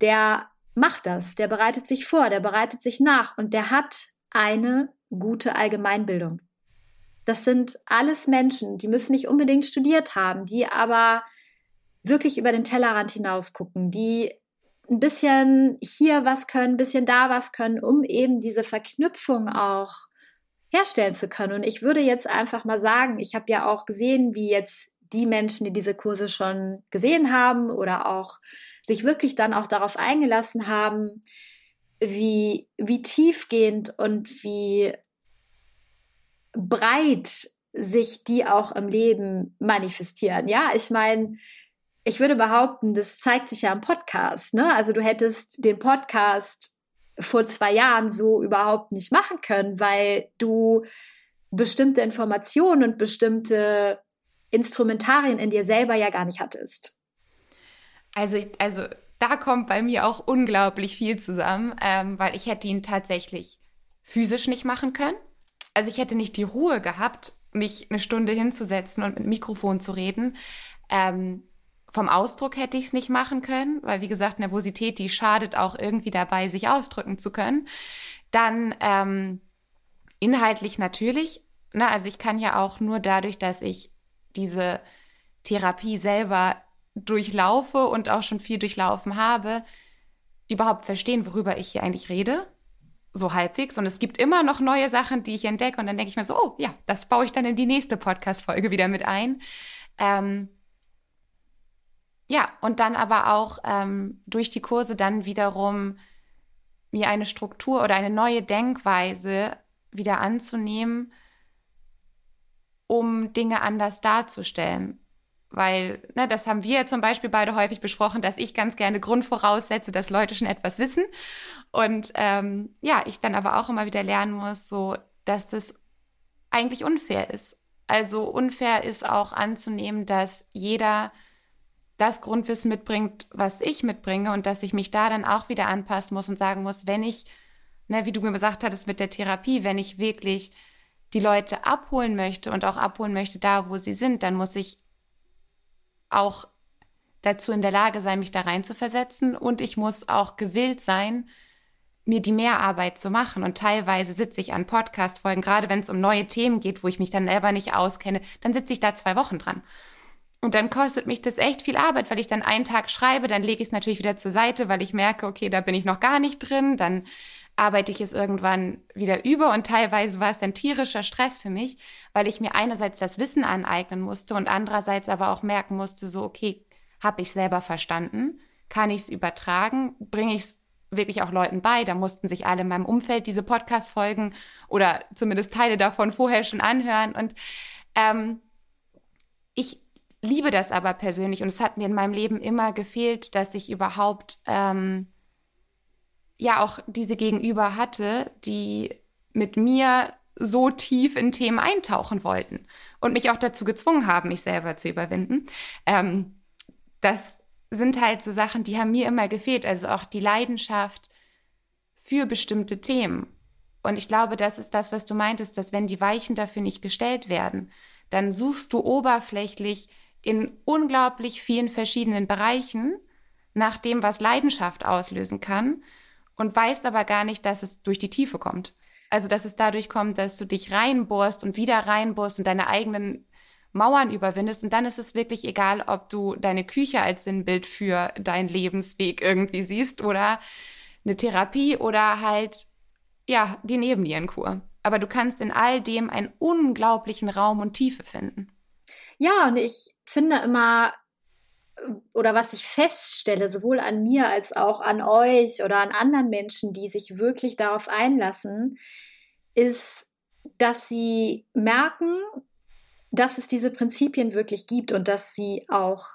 S3: der macht das, der bereitet sich vor, der bereitet sich nach und der hat eine gute Allgemeinbildung. Das sind alles Menschen, die müssen nicht unbedingt studiert haben, die aber wirklich über den Tellerrand hinaus gucken, die ein bisschen hier was können, ein bisschen da was können, um eben diese Verknüpfung auch herstellen zu können. Und ich würde jetzt einfach mal sagen, ich habe ja auch gesehen, wie jetzt die Menschen, die diese Kurse schon gesehen haben oder auch sich wirklich dann auch darauf eingelassen haben, wie, wie tiefgehend und wie breit sich die auch im Leben manifestieren. Ja, ich meine, ich würde behaupten, das zeigt sich ja im Podcast. Ne? Also du hättest den Podcast vor zwei Jahren so überhaupt nicht machen können, weil du bestimmte Informationen und bestimmte Instrumentarien in dir selber ja gar nicht hattest.
S2: Also, also da kommt bei mir auch unglaublich viel zusammen, ähm, weil ich hätte ihn tatsächlich physisch nicht machen können. Also ich hätte nicht die Ruhe gehabt, mich eine Stunde hinzusetzen und mit Mikrofon zu reden. Ähm, vom Ausdruck hätte ich es nicht machen können, weil wie gesagt, Nervosität, die schadet auch irgendwie dabei, sich ausdrücken zu können. Dann ähm, inhaltlich natürlich. Ne? Also ich kann ja auch nur dadurch, dass ich diese Therapie selber durchlaufe und auch schon viel durchlaufen habe, überhaupt verstehen, worüber ich hier eigentlich rede. So halbwegs. Und es gibt immer noch neue Sachen, die ich entdecke. Und dann denke ich mir so, oh ja, das baue ich dann in die nächste Podcast-Folge wieder mit ein. Ähm, ja, und dann aber auch ähm, durch die Kurse dann wiederum mir eine Struktur oder eine neue Denkweise wieder anzunehmen, um Dinge anders darzustellen. Weil, ne, das haben wir zum Beispiel beide häufig besprochen, dass ich ganz gerne Grundvoraussetze, dass Leute schon etwas wissen. Und ähm, ja, ich dann aber auch immer wieder lernen muss, so, dass das eigentlich unfair ist. Also unfair ist auch anzunehmen, dass jeder das Grundwissen mitbringt, was ich mitbringe und dass ich mich da dann auch wieder anpassen muss und sagen muss, wenn ich, ne, wie du mir gesagt hattest mit der Therapie, wenn ich wirklich die Leute abholen möchte und auch abholen möchte da, wo sie sind, dann muss ich auch dazu in der Lage sein, mich da rein zu versetzen und ich muss auch gewillt sein, mir die Mehrarbeit zu machen. Und teilweise sitze ich an Podcast-Folgen, gerade wenn es um neue Themen geht, wo ich mich dann selber nicht auskenne, dann sitze ich da zwei Wochen dran. Und dann kostet mich das echt viel Arbeit, weil ich dann einen Tag schreibe, dann lege ich es natürlich wieder zur Seite, weil ich merke, okay, da bin ich noch gar nicht drin, dann arbeite ich es irgendwann wieder über und teilweise war es dann tierischer Stress für mich, weil ich mir einerseits das Wissen aneignen musste und andererseits aber auch merken musste, so, okay, habe ich selber verstanden, kann ich es übertragen, bringe ich es wirklich auch Leuten bei. Da mussten sich alle in meinem Umfeld diese Podcast-Folgen oder zumindest Teile davon vorher schon anhören. Und ähm, ich liebe das aber persönlich und es hat mir in meinem Leben immer gefehlt, dass ich überhaupt ähm, ja auch diese Gegenüber hatte, die mit mir so tief in Themen eintauchen wollten und mich auch dazu gezwungen haben, mich selber zu überwinden. Ähm, das sind halt so Sachen, die haben mir immer gefehlt, also auch die Leidenschaft für bestimmte Themen. Und ich glaube, das ist das, was du meintest, dass wenn die Weichen dafür nicht gestellt werden, dann suchst du oberflächlich in unglaublich vielen verschiedenen Bereichen nach dem, was Leidenschaft auslösen kann und weißt aber gar nicht, dass es durch die Tiefe kommt. Also, dass es dadurch kommt, dass du dich reinbohrst und wieder reinbohrst und deine eigenen Mauern überwindest. Und dann ist es wirklich egal, ob du deine Küche als Sinnbild für deinen Lebensweg irgendwie siehst oder eine Therapie oder halt, ja, die Nebennierenkur. Aber du kannst in all dem einen unglaublichen Raum und Tiefe finden.
S3: Ja, und ich finde immer, oder was ich feststelle, sowohl an mir als auch an euch oder an anderen Menschen, die sich wirklich darauf einlassen, ist, dass sie merken, dass es diese Prinzipien wirklich gibt und dass sie auch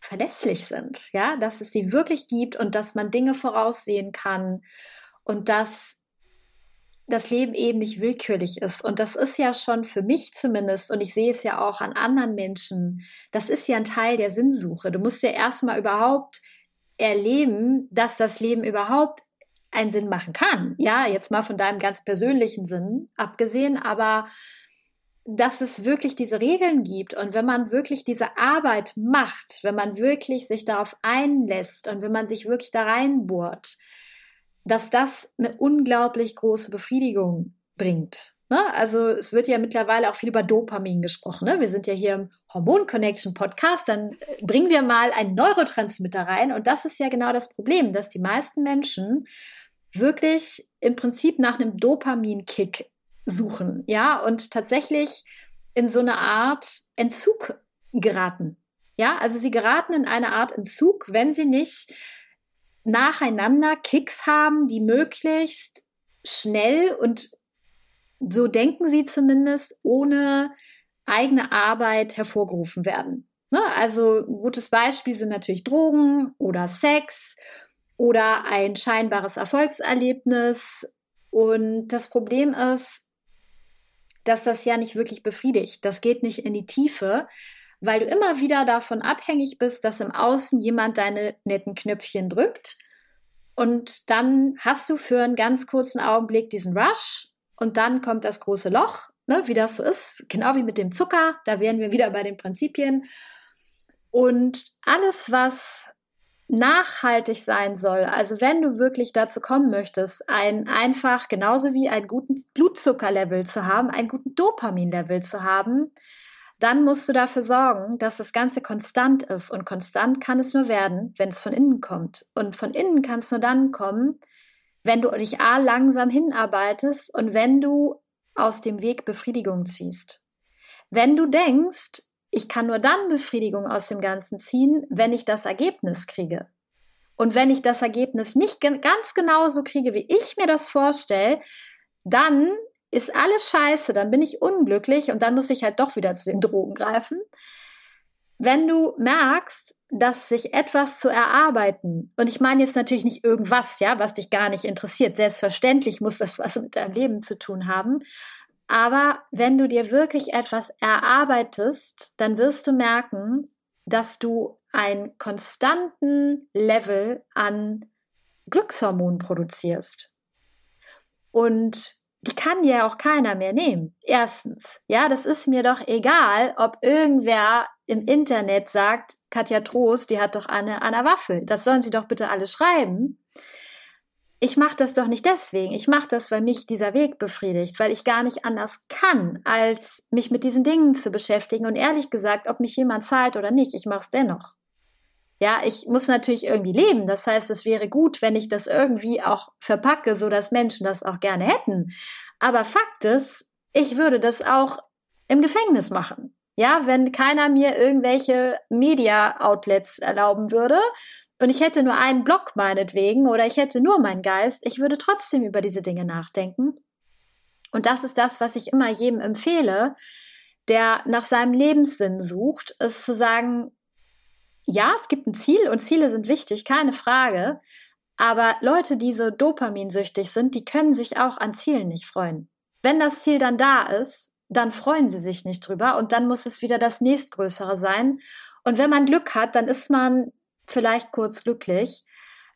S3: verlässlich sind, ja, dass es sie wirklich gibt und dass man Dinge voraussehen kann und dass das Leben eben nicht willkürlich ist. Und das ist ja schon für mich zumindest, und ich sehe es ja auch an anderen Menschen, das ist ja ein Teil der Sinnsuche. Du musst ja erstmal überhaupt erleben, dass das Leben überhaupt einen Sinn machen kann. Ja, jetzt mal von deinem ganz persönlichen Sinn abgesehen, aber dass es wirklich diese Regeln gibt und wenn man wirklich diese Arbeit macht, wenn man wirklich sich darauf einlässt und wenn man sich wirklich da reinbohrt, dass das eine unglaublich große Befriedigung bringt. Ne? Also es wird ja mittlerweile auch viel über Dopamin gesprochen. Ne? Wir sind ja hier im Hormon Connection Podcast, dann äh, bringen wir mal einen Neurotransmitter rein. Und das ist ja genau das Problem, dass die meisten Menschen wirklich im Prinzip nach einem Dopamin-Kick suchen, ja, und tatsächlich in so eine Art Entzug geraten. Ja, also sie geraten in eine Art Entzug, wenn sie nicht nacheinander Kicks haben, die möglichst schnell und so denken sie zumindest ohne eigene Arbeit hervorgerufen werden. Ne? Also ein gutes Beispiel sind natürlich Drogen oder Sex oder ein scheinbares Erfolgserlebnis. Und das Problem ist, dass das ja nicht wirklich befriedigt. Das geht nicht in die Tiefe, weil du immer wieder davon abhängig bist, dass im Außen jemand deine netten Knöpfchen drückt. Und dann hast du für einen ganz kurzen Augenblick diesen Rush und dann kommt das große Loch, ne, wie das so ist, genau wie mit dem Zucker. Da wären wir wieder bei den Prinzipien. Und alles, was nachhaltig sein soll, also wenn du wirklich dazu kommen möchtest, ein einfach genauso wie einen guten Blutzuckerlevel zu haben, einen guten Dopaminlevel zu haben, dann musst du dafür sorgen, dass das Ganze konstant ist. Und konstant kann es nur werden, wenn es von innen kommt. Und von innen kann es nur dann kommen, wenn du dich A langsam hinarbeitest und wenn du aus dem Weg Befriedigung ziehst. Wenn du denkst, ich kann nur dann Befriedigung aus dem Ganzen ziehen, wenn ich das Ergebnis kriege. Und wenn ich das Ergebnis nicht ganz genauso kriege, wie ich mir das vorstelle, dann ist alles scheiße, dann bin ich unglücklich und dann muss ich halt doch wieder zu den Drogen greifen. Wenn du merkst, dass sich etwas zu erarbeiten, und ich meine jetzt natürlich nicht irgendwas, ja, was dich gar nicht interessiert, selbstverständlich muss das was mit deinem Leben zu tun haben, aber wenn du dir wirklich etwas erarbeitest, dann wirst du merken, dass du einen konstanten Level an Glückshormonen produzierst. Und kann dir auch keiner mehr nehmen. Erstens, ja, das ist mir doch egal, ob irgendwer im Internet sagt, Katja Trost, die hat doch eine an der Waffel. Das sollen sie doch bitte alle schreiben ich mache das doch nicht deswegen. Ich mache das, weil mich dieser Weg befriedigt, weil ich gar nicht anders kann, als mich mit diesen Dingen zu beschäftigen. Und ehrlich gesagt, ob mich jemand zahlt oder nicht, ich mache es dennoch. Ja, ich muss natürlich irgendwie leben. Das heißt, es wäre gut, wenn ich das irgendwie auch verpacke, so dass Menschen das auch gerne hätten. Aber Fakt ist, ich würde das auch im Gefängnis machen. Ja, wenn keiner mir irgendwelche Media-Outlets erlauben würde, und ich hätte nur einen Block meinetwegen oder ich hätte nur meinen Geist, ich würde trotzdem über diese Dinge nachdenken. Und das ist das, was ich immer jedem empfehle, der nach seinem Lebenssinn sucht, ist zu sagen, ja, es gibt ein Ziel und Ziele sind wichtig, keine Frage. Aber Leute, die so dopaminsüchtig sind, die können sich auch an Zielen nicht freuen. Wenn das Ziel dann da ist, dann freuen sie sich nicht drüber und dann muss es wieder das nächstgrößere sein. Und wenn man Glück hat, dann ist man vielleicht kurz glücklich,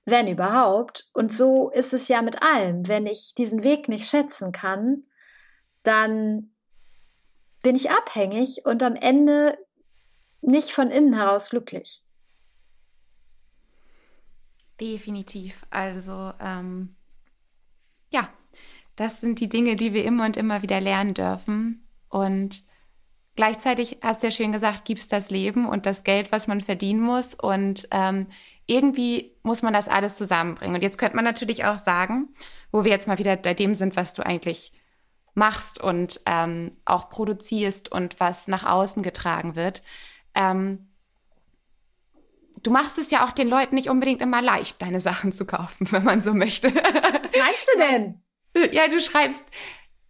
S3: wenn überhaupt. Und so ist es ja mit allem. Wenn ich diesen Weg nicht schätzen kann, dann bin ich abhängig und am Ende nicht von innen heraus glücklich.
S2: Definitiv. Also ähm, ja, das sind die Dinge, die wir immer und immer wieder lernen dürfen. Und Gleichzeitig hast du ja schön gesagt, gibt es das Leben und das Geld, was man verdienen muss. Und ähm, irgendwie muss man das alles zusammenbringen. Und jetzt könnte man natürlich auch sagen, wo wir jetzt mal wieder bei dem sind, was du eigentlich machst und ähm, auch produzierst und was nach außen getragen wird. Ähm, du machst es ja auch den Leuten nicht unbedingt immer leicht, deine Sachen zu kaufen, (laughs) wenn man so möchte.
S3: Was meinst du denn?
S2: Ja, du schreibst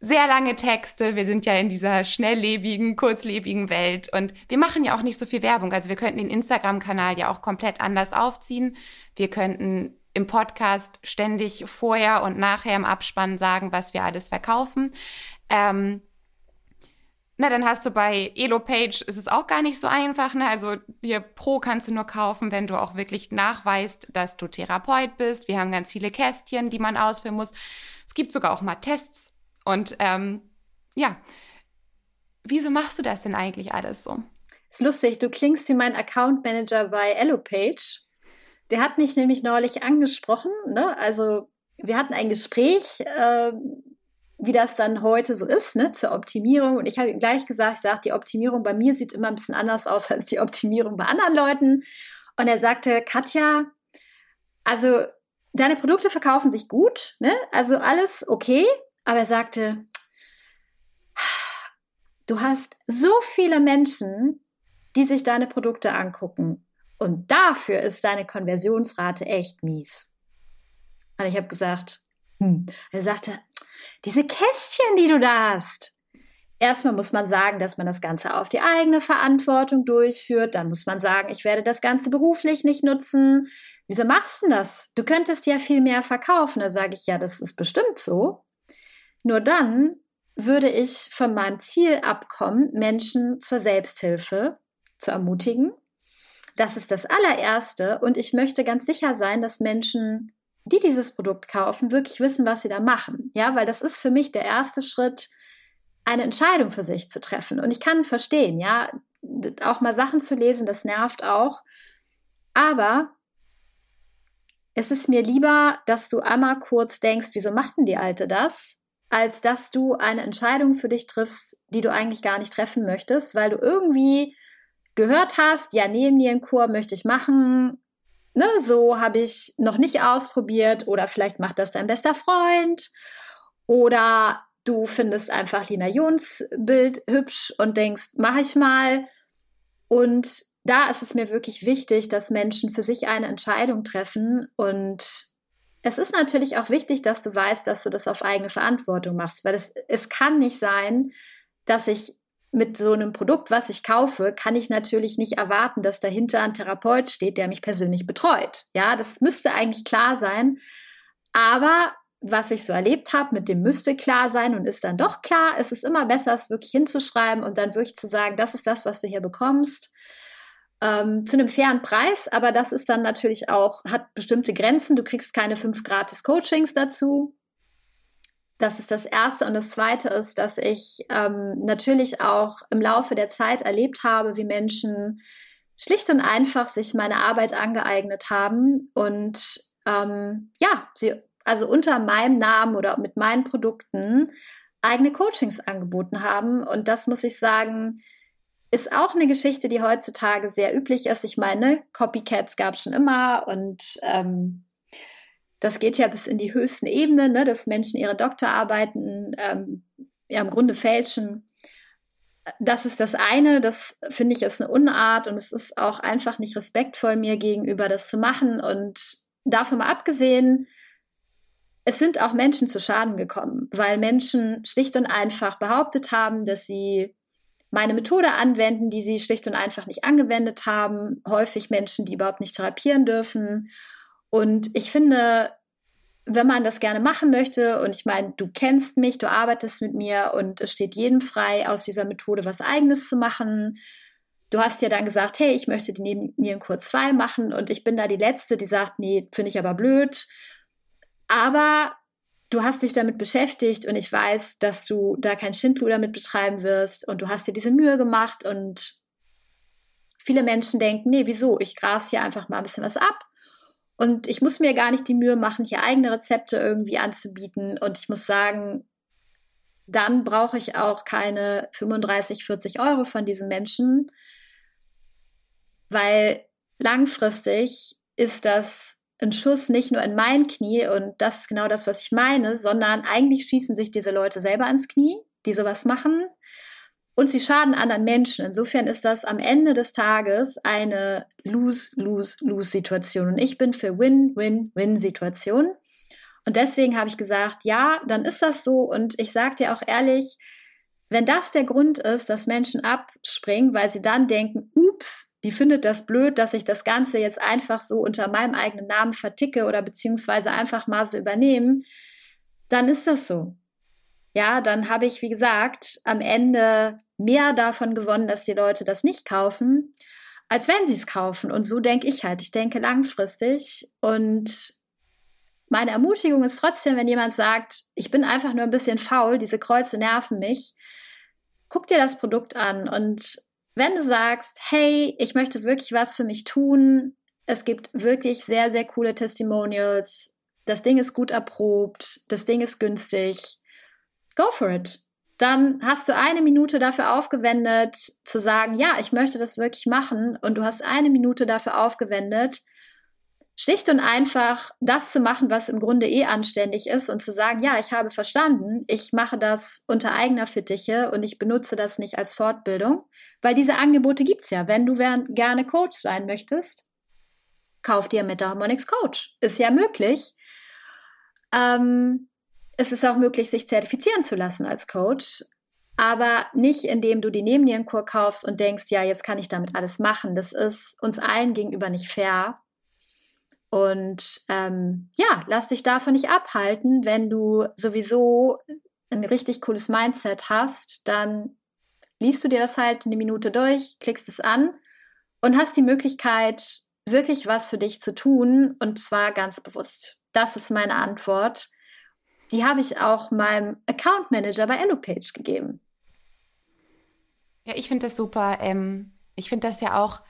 S2: sehr lange Texte. Wir sind ja in dieser schnelllebigen, kurzlebigen Welt und wir machen ja auch nicht so viel Werbung. Also wir könnten den Instagram-Kanal ja auch komplett anders aufziehen. Wir könnten im Podcast ständig vorher und nachher im Abspann sagen, was wir alles verkaufen. Ähm, na, dann hast du bei Elopage ist es auch gar nicht so einfach. Ne? Also hier Pro kannst du nur kaufen, wenn du auch wirklich nachweist, dass du Therapeut bist. Wir haben ganz viele Kästchen, die man ausfüllen muss. Es gibt sogar auch mal Tests und ähm, ja, wieso machst du das denn eigentlich alles so?
S3: Ist lustig, du klingst wie mein Account Manager bei EloPage. Der hat mich nämlich neulich angesprochen. Ne? Also wir hatten ein Gespräch, äh, wie das dann heute so ist, ne, zur Optimierung. Und ich habe ihm gleich gesagt, ich sage, die Optimierung bei mir sieht immer ein bisschen anders aus als die Optimierung bei anderen Leuten. Und er sagte, Katja, also deine Produkte verkaufen sich gut, ne? Also alles okay, aber er sagte, du hast so viele Menschen, die sich deine Produkte angucken. Und dafür ist deine Konversionsrate echt mies. Und ich habe gesagt, hm. Er sagte, diese Kästchen, die du da hast. Erstmal muss man sagen, dass man das Ganze auf die eigene Verantwortung durchführt. Dann muss man sagen, ich werde das Ganze beruflich nicht nutzen. Wieso machst du das? Du könntest ja viel mehr verkaufen. Da sage ich, ja, das ist bestimmt so. Nur dann würde ich von meinem Ziel abkommen, Menschen zur Selbsthilfe zu ermutigen. Das ist das allererste. Und ich möchte ganz sicher sein, dass Menschen, die dieses Produkt kaufen, wirklich wissen, was sie da machen. Ja, weil das ist für mich der erste Schritt, eine Entscheidung für sich zu treffen. Und ich kann verstehen, ja, auch mal Sachen zu lesen, das nervt auch. Aber es ist mir lieber, dass du einmal kurz denkst, wieso macht denn die Alte das? als dass du eine Entscheidung für dich triffst, die du eigentlich gar nicht treffen möchtest, weil du irgendwie gehört hast, ja, Nebennierenkur möchte ich machen, ne, so habe ich noch nicht ausprobiert oder vielleicht macht das dein bester Freund. Oder du findest einfach Lina Jons Bild hübsch und denkst, mache ich mal. Und da ist es mir wirklich wichtig, dass Menschen für sich eine Entscheidung treffen. Und es ist natürlich auch wichtig, dass du weißt, dass du das auf eigene Verantwortung machst, weil es, es kann nicht sein, dass ich mit so einem Produkt, was ich kaufe, kann ich natürlich nicht erwarten, dass dahinter ein Therapeut steht, der mich persönlich betreut. Ja, das müsste eigentlich klar sein. Aber was ich so erlebt habe, mit dem müsste klar sein und ist dann doch klar. Es ist immer besser, es wirklich hinzuschreiben und dann wirklich zu sagen, das ist das, was du hier bekommst ähm, zu einem fairen Preis, aber das ist dann natürlich auch, hat bestimmte Grenzen. Du kriegst keine fünf gratis Coachings dazu. Das ist das Erste. Und das Zweite ist, dass ich ähm, natürlich auch im Laufe der Zeit erlebt habe, wie Menschen schlicht und einfach sich meine Arbeit angeeignet haben und ähm, ja, sie also unter meinem Namen oder mit meinen Produkten eigene Coachings angeboten haben. Und das muss ich sagen, ist auch eine Geschichte, die heutzutage sehr üblich ist. Ich meine, Copycats gab es schon immer und ähm, das geht ja bis in die höchsten Ebenen, ne, dass Menschen ihre Doktorarbeiten ähm, ja im Grunde fälschen. Das ist das eine, das finde ich ist eine Unart und es ist auch einfach nicht respektvoll mir gegenüber, das zu machen. Und davon mal abgesehen, es sind auch Menschen zu Schaden gekommen, weil Menschen schlicht und einfach behauptet haben, dass sie meine Methode anwenden, die sie schlicht und einfach nicht angewendet haben. Häufig Menschen, die überhaupt nicht therapieren dürfen. Und ich finde, wenn man das gerne machen möchte, und ich meine, du kennst mich, du arbeitest mit mir und es steht jedem frei, aus dieser Methode was eigenes zu machen. Du hast ja dann gesagt, hey, ich möchte die Nebennierenkur 2 machen und ich bin da die Letzte, die sagt, nee, finde ich aber blöd. Aber du hast dich damit beschäftigt und ich weiß, dass du da kein Schindluder mit betreiben wirst und du hast dir diese Mühe gemacht und viele Menschen denken, nee, wieso? Ich gras hier einfach mal ein bisschen was ab und ich muss mir gar nicht die Mühe machen, hier eigene Rezepte irgendwie anzubieten. Und ich muss sagen, dann brauche ich auch keine 35, 40 Euro von diesen Menschen, weil langfristig ist das ein Schuss nicht nur in mein Knie und das ist genau das, was ich meine, sondern eigentlich schießen sich diese Leute selber ans Knie, die sowas machen und sie schaden anderen Menschen. Insofern ist das am Ende des Tages eine Lose-Lose-Lose-Situation und ich bin für Win-Win-Win-Situation. Und deswegen habe ich gesagt, ja, dann ist das so und ich sage dir auch ehrlich, wenn das der Grund ist, dass Menschen abspringen, weil sie dann denken, ups, die findet das blöd, dass ich das Ganze jetzt einfach so unter meinem eigenen Namen verticke oder beziehungsweise einfach mal so übernehmen, dann ist das so. Ja, dann habe ich, wie gesagt, am Ende mehr davon gewonnen, dass die Leute das nicht kaufen, als wenn sie es kaufen. Und so denke ich halt. Ich denke langfristig. Und meine Ermutigung ist trotzdem, wenn jemand sagt, ich bin einfach nur ein bisschen faul, diese Kreuze nerven mich, guck dir das Produkt an. Und wenn du sagst, hey, ich möchte wirklich was für mich tun, es gibt wirklich sehr, sehr coole Testimonials, das Ding ist gut erprobt, das Ding ist günstig, go for it. Dann hast du eine Minute dafür aufgewendet, zu sagen, ja, ich möchte das wirklich machen und du hast eine Minute dafür aufgewendet, schlicht und einfach das zu machen, was im Grunde eh anständig ist und zu sagen, ja, ich habe verstanden, ich mache das unter eigener Fittiche und ich benutze das nicht als Fortbildung, weil diese Angebote gibt's ja. Wenn du gerne Coach sein möchtest, kauf dir Metaharmonics Coach. Ist ja möglich. Ähm, es ist auch möglich, sich zertifizieren zu lassen als Coach, aber nicht indem du die Nebennierenkur kaufst und denkst, ja, jetzt kann ich damit alles machen. Das ist uns allen gegenüber nicht fair. Und ähm, ja, lass dich davon nicht abhalten. Wenn du sowieso ein richtig cooles Mindset hast, dann liest du dir das halt eine Minute durch, klickst es an und hast die Möglichkeit, wirklich was für dich zu tun und zwar ganz bewusst. Das ist meine Antwort. Die habe ich auch meinem Account Manager bei EloPage gegeben.
S2: Ja, ich finde das super. Ähm, ich finde das ja auch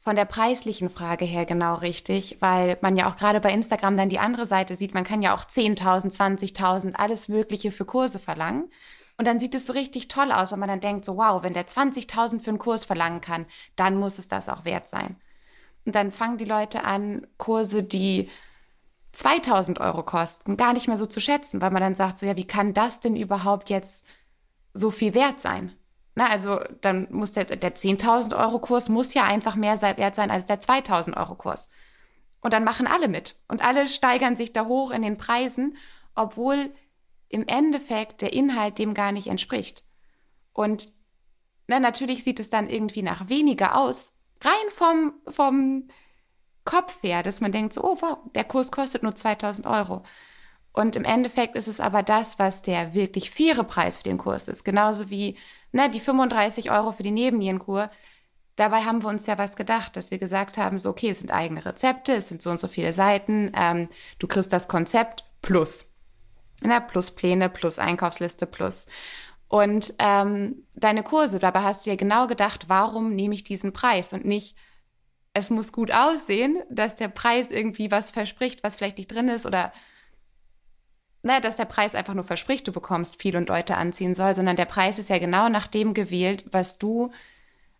S2: von der preislichen Frage her genau richtig, weil man ja auch gerade bei Instagram dann die andere Seite sieht. Man kann ja auch 10.000, 20.000, alles Mögliche für Kurse verlangen. Und dann sieht es so richtig toll aus, wenn man dann denkt, so wow, wenn der 20.000 für einen Kurs verlangen kann, dann muss es das auch wert sein. Und dann fangen die Leute an, Kurse, die 2000 Euro kosten, gar nicht mehr so zu schätzen, weil man dann sagt, so ja, wie kann das denn überhaupt jetzt so viel wert sein? Na, also dann muss der, der 10.000 Euro Kurs muss ja einfach mehr wert sein als der 2.000 Euro Kurs. Und dann machen alle mit und alle steigern sich da hoch in den Preisen, obwohl im Endeffekt der Inhalt dem gar nicht entspricht. Und na, natürlich sieht es dann irgendwie nach weniger aus, rein vom, vom Kopf her, dass man denkt, so, oh wow, der Kurs kostet nur 2000 Euro. Und im Endeffekt ist es aber das, was der wirklich faire Preis für den Kurs ist. Genauso wie ne, die 35 Euro für die Nebennierenkur. Dabei haben wir uns ja was gedacht, dass wir gesagt haben, so, okay, es sind eigene Rezepte, es sind so und so viele Seiten, ähm, du kriegst das Konzept plus. Na, plus Pläne, plus Einkaufsliste, plus. Und ähm, deine Kurse, dabei hast du ja genau gedacht, warum nehme ich diesen Preis und nicht, es muss gut aussehen, dass der Preis irgendwie was verspricht, was vielleicht nicht drin ist oder naja, dass der Preis einfach nur verspricht, du bekommst viel und Leute anziehen soll, sondern der Preis ist ja genau nach dem gewählt, was du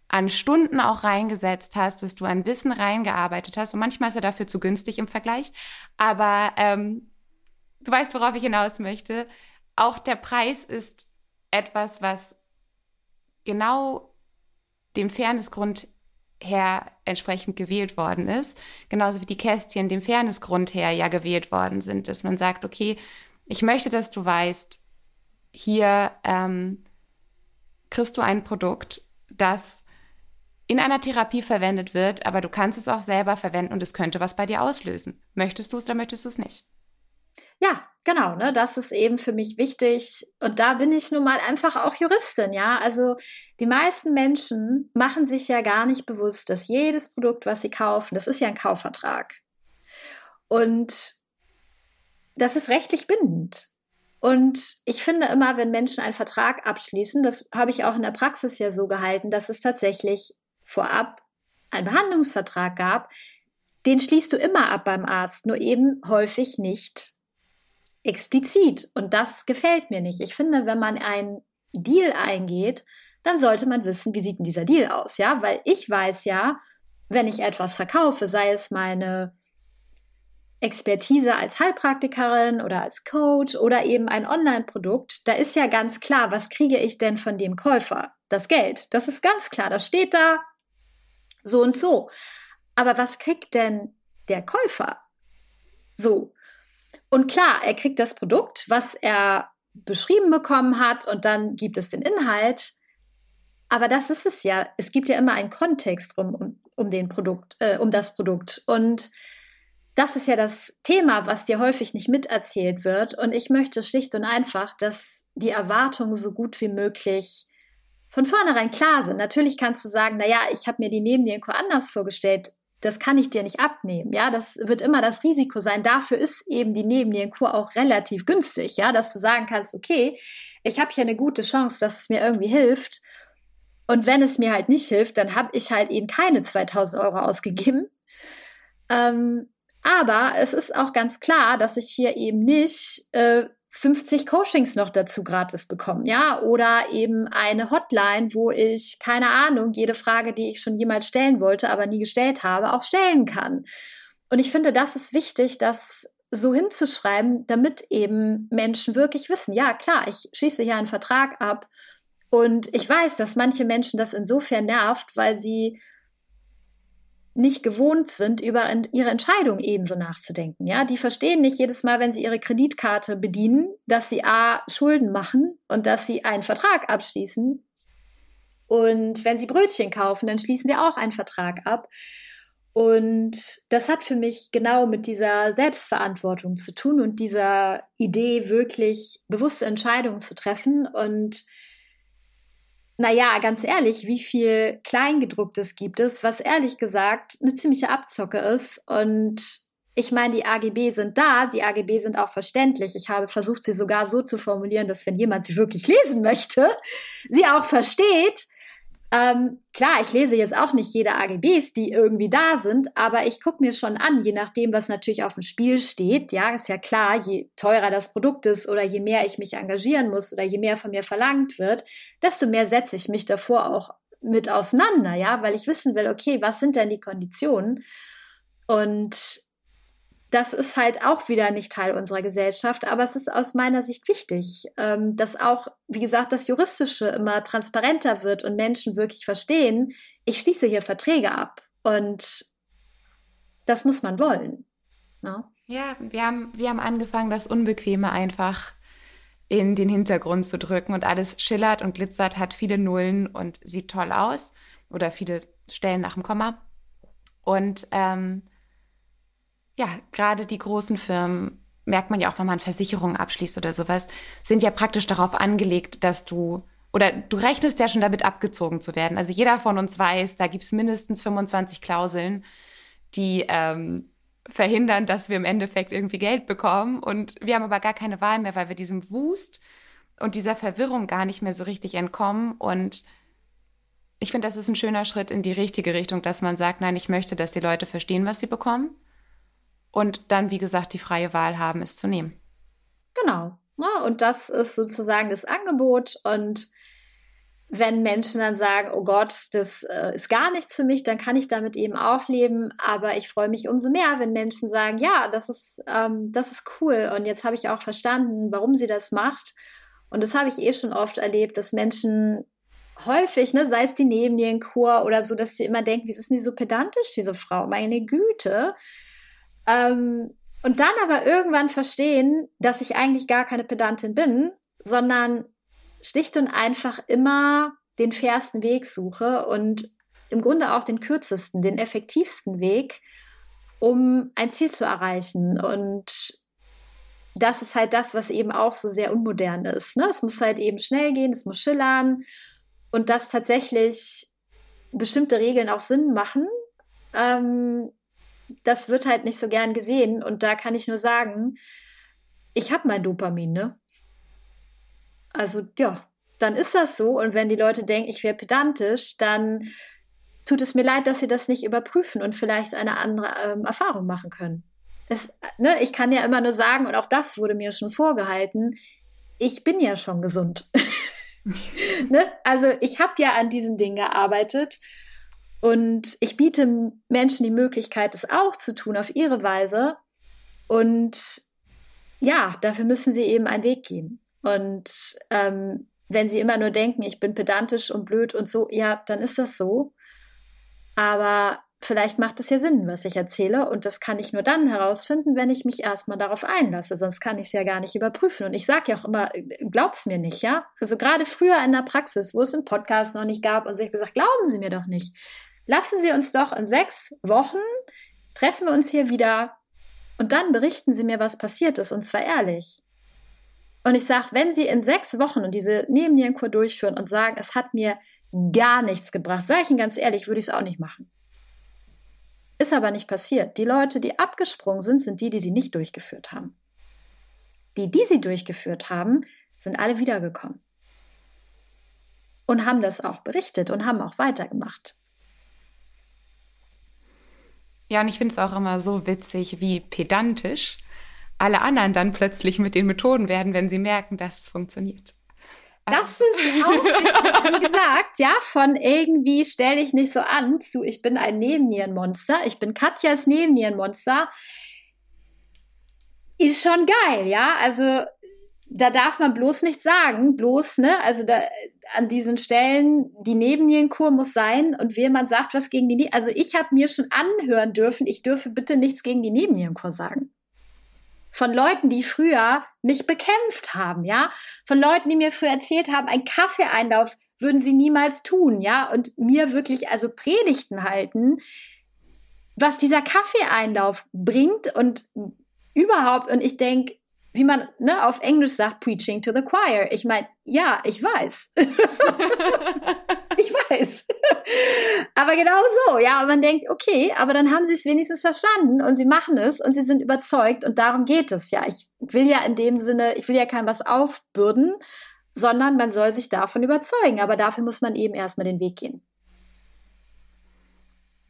S2: an Stunden auch reingesetzt hast, was du an Wissen reingearbeitet hast. Und manchmal ist er dafür zu günstig im Vergleich. Aber ähm, du weißt, worauf ich hinaus möchte. Auch der Preis ist etwas, was genau dem Fairnessgrund her entsprechend gewählt worden ist. Genauso wie die Kästchen dem Fairnessgrund her ja gewählt worden sind, dass man sagt, okay, ich möchte, dass du weißt, hier ähm, kriegst du ein Produkt, das in einer Therapie verwendet wird, aber du kannst es auch selber verwenden und es könnte was bei dir auslösen. Möchtest du es oder möchtest du es nicht?
S3: Ja, genau, ne, das ist eben für mich wichtig. Und da bin ich nun mal einfach auch Juristin, ja. Also die meisten Menschen machen sich ja gar nicht bewusst, dass jedes Produkt, was sie kaufen, das ist ja ein Kaufvertrag. Und das ist rechtlich bindend. Und ich finde immer, wenn Menschen einen Vertrag abschließen, das habe ich auch in der Praxis ja so gehalten, dass es tatsächlich vorab einen Behandlungsvertrag gab, den schließt du immer ab beim Arzt, nur eben häufig nicht explizit. Und das gefällt mir nicht. Ich finde, wenn man einen Deal eingeht, dann sollte man wissen, wie sieht denn dieser Deal aus, ja? Weil ich weiß ja, wenn ich etwas verkaufe, sei es meine Expertise als Heilpraktikerin oder als Coach oder eben ein Online-Produkt, da ist ja ganz klar, was kriege ich denn von dem Käufer? Das Geld. Das ist ganz klar. Das steht da so und so. Aber was kriegt denn der Käufer? So. Und klar, er kriegt das Produkt, was er beschrieben bekommen hat, und dann gibt es den Inhalt. Aber das ist es ja. Es gibt ja immer einen Kontext rum, um, um den Produkt, äh, um das Produkt. Und das ist ja das Thema, was dir häufig nicht miterzählt wird. Und ich möchte schlicht und einfach, dass die Erwartungen so gut wie möglich von vornherein klar sind. Natürlich kannst du sagen, na ja, ich habe mir die Nebennierenkur anders vorgestellt das kann ich dir nicht abnehmen. Ja, das wird immer das Risiko sein. Dafür ist eben die Nebennierenkur auch relativ günstig, ja, dass du sagen kannst, okay, ich habe hier eine gute Chance, dass es mir irgendwie hilft. Und wenn es mir halt nicht hilft, dann habe ich halt eben keine 2000 Euro ausgegeben. Ähm, aber es ist auch ganz klar, dass ich hier eben nicht äh, 50 Coachings noch dazu gratis bekommen, ja, oder eben eine Hotline, wo ich keine Ahnung, jede Frage, die ich schon jemals stellen wollte, aber nie gestellt habe, auch stellen kann. und ich finde, das ist wichtig, das so hinzuschreiben, damit eben Menschen wirklich wissen, ja klar, ich schließe hier einen Vertrag ab und ich weiß, dass manche Menschen das insofern nervt, weil sie nicht gewohnt sind, über ihre Entscheidung ebenso nachzudenken. Ja, die verstehen nicht jedes Mal, wenn sie ihre Kreditkarte bedienen, dass sie A, Schulden machen und dass sie einen Vertrag abschließen. Und wenn sie Brötchen kaufen, dann schließen sie auch einen Vertrag ab. Und das hat für mich genau mit dieser Selbstverantwortung zu tun und dieser Idee, wirklich bewusste Entscheidungen zu treffen und naja, ganz ehrlich, wie viel Kleingedrucktes gibt es, was ehrlich gesagt eine ziemliche Abzocke ist. Und ich meine, die AGB sind da, die AGB sind auch verständlich. Ich habe versucht, sie sogar so zu formulieren, dass wenn jemand sie wirklich lesen möchte, sie auch versteht. Ähm, klar, ich lese jetzt auch nicht jede AGBs, die irgendwie da sind, aber ich gucke mir schon an, je nachdem, was natürlich auf dem Spiel steht. Ja, ist ja klar, je teurer das Produkt ist oder je mehr ich mich engagieren muss oder je mehr von mir verlangt wird, desto mehr setze ich mich davor auch mit auseinander, ja, weil ich wissen will, okay, was sind denn die Konditionen? Und das ist halt auch wieder nicht Teil unserer Gesellschaft, aber es ist aus meiner Sicht wichtig, ähm, dass auch, wie gesagt, das Juristische immer transparenter wird und Menschen wirklich verstehen, ich schließe hier Verträge ab und das muss man wollen.
S2: Ne? Ja, wir haben, wir haben angefangen, das Unbequeme einfach in den Hintergrund zu drücken und alles schillert und glitzert, hat viele Nullen und sieht toll aus oder viele Stellen nach dem Komma. Und ähm, ja, gerade die großen Firmen, merkt man ja auch, wenn man Versicherungen abschließt oder sowas, sind ja praktisch darauf angelegt, dass du, oder du rechnest ja schon damit abgezogen zu werden. Also jeder von uns weiß, da gibt es mindestens 25 Klauseln, die ähm, verhindern, dass wir im Endeffekt irgendwie Geld bekommen. Und wir haben aber gar keine Wahl mehr, weil wir diesem Wust und dieser Verwirrung gar nicht mehr so richtig entkommen. Und ich finde, das ist ein schöner Schritt in die richtige Richtung, dass man sagt, nein, ich möchte, dass die Leute verstehen, was sie bekommen und dann, wie gesagt, die freie Wahl haben, es zu nehmen.
S3: Genau. Ja, ne? und das ist sozusagen das Angebot. Und wenn Menschen dann sagen, oh Gott, das äh, ist gar nichts für mich, dann kann ich damit eben auch leben. Aber ich freue mich umso mehr, wenn Menschen sagen, ja, das ist, ähm, das ist cool. Und jetzt habe ich auch verstanden, warum sie das macht. Und das habe ich eh schon oft erlebt, dass Menschen häufig, ne, sei es die Nebennierenkur oder so, dass sie immer denken, wie ist denn die so pedantisch, diese Frau? Meine Güte. Ähm, und dann aber irgendwann verstehen, dass ich eigentlich gar keine Pedantin bin, sondern schlicht und einfach immer den fairsten Weg suche und im Grunde auch den kürzesten, den effektivsten Weg, um ein Ziel zu erreichen. Und das ist halt das, was eben auch so sehr unmodern ist. Ne? Es muss halt eben schnell gehen, es muss schillern und dass tatsächlich bestimmte Regeln auch Sinn machen. Ähm, das wird halt nicht so gern gesehen. Und da kann ich nur sagen, ich habe mein Dopamin, ne? Also ja, dann ist das so. Und wenn die Leute denken, ich wäre pedantisch, dann tut es mir leid, dass sie das nicht überprüfen und vielleicht eine andere ähm, Erfahrung machen können. Es, ne, ich kann ja immer nur sagen, und auch das wurde mir schon vorgehalten, ich bin ja schon gesund. (laughs) ne? Also ich habe ja an diesen Dingen gearbeitet und ich biete Menschen die Möglichkeit, das auch zu tun auf ihre Weise. Und ja, dafür müssen sie eben einen Weg gehen. Und ähm, wenn sie immer nur denken, ich bin pedantisch und blöd und so, ja, dann ist das so. Aber vielleicht macht es ja Sinn, was ich erzähle. Und das kann ich nur dann herausfinden, wenn ich mich erstmal darauf einlasse. Sonst kann ich es ja gar nicht überprüfen. Und ich sage ja auch immer, glaub's mir nicht, ja? Also gerade früher in der Praxis, wo es einen Podcast noch nicht gab und so, ich gesagt, glauben Sie mir doch nicht lassen Sie uns doch in sechs Wochen, treffen wir uns hier wieder und dann berichten Sie mir, was passiert ist, und zwar ehrlich. Und ich sage, wenn Sie in sechs Wochen und diese Nebennierenkur durchführen und sagen, es hat mir gar nichts gebracht, sage ich Ihnen ganz ehrlich, würde ich es auch nicht machen. Ist aber nicht passiert. Die Leute, die abgesprungen sind, sind die, die sie nicht durchgeführt haben. Die, die sie durchgeführt haben, sind alle wiedergekommen. Und haben das auch berichtet und haben auch weitergemacht.
S2: Ja, und ich finde es auch immer so witzig, wie pedantisch alle anderen dann plötzlich mit den Methoden werden, wenn sie merken, dass es funktioniert.
S3: Das ist auch wichtig. Wie gesagt, ja, von irgendwie stell dich nicht so an zu ich bin ein Nebennierenmonster, ich bin Katjas Nebennierenmonster. Ist schon geil, ja. Also da darf man bloß nichts sagen, bloß, ne, also da an diesen Stellen, die Nebennierenkur muss sein und jemand sagt was gegen die, also ich habe mir schon anhören dürfen, ich dürfe bitte nichts gegen die Nebennierenkur sagen. Von Leuten, die früher mich bekämpft haben, ja, von Leuten, die mir früher erzählt haben, ein Kaffeeeinlauf würden sie niemals tun, ja, und mir wirklich also Predigten halten, was dieser Kaffeeeinlauf bringt und überhaupt, und ich denke, wie man ne, auf Englisch sagt, preaching to the choir. Ich meine, ja, ich weiß. (laughs) ich weiß. aber genau so, ja. Und man denkt, okay, aber dann haben sie es wenigstens verstanden und sie machen es und sie sind überzeugt und darum geht es ja. Ich will ja in dem Sinne, ich will ja keinem was aufbürden, sondern man soll sich davon überzeugen. Aber dafür muss man eben erstmal den Weg gehen.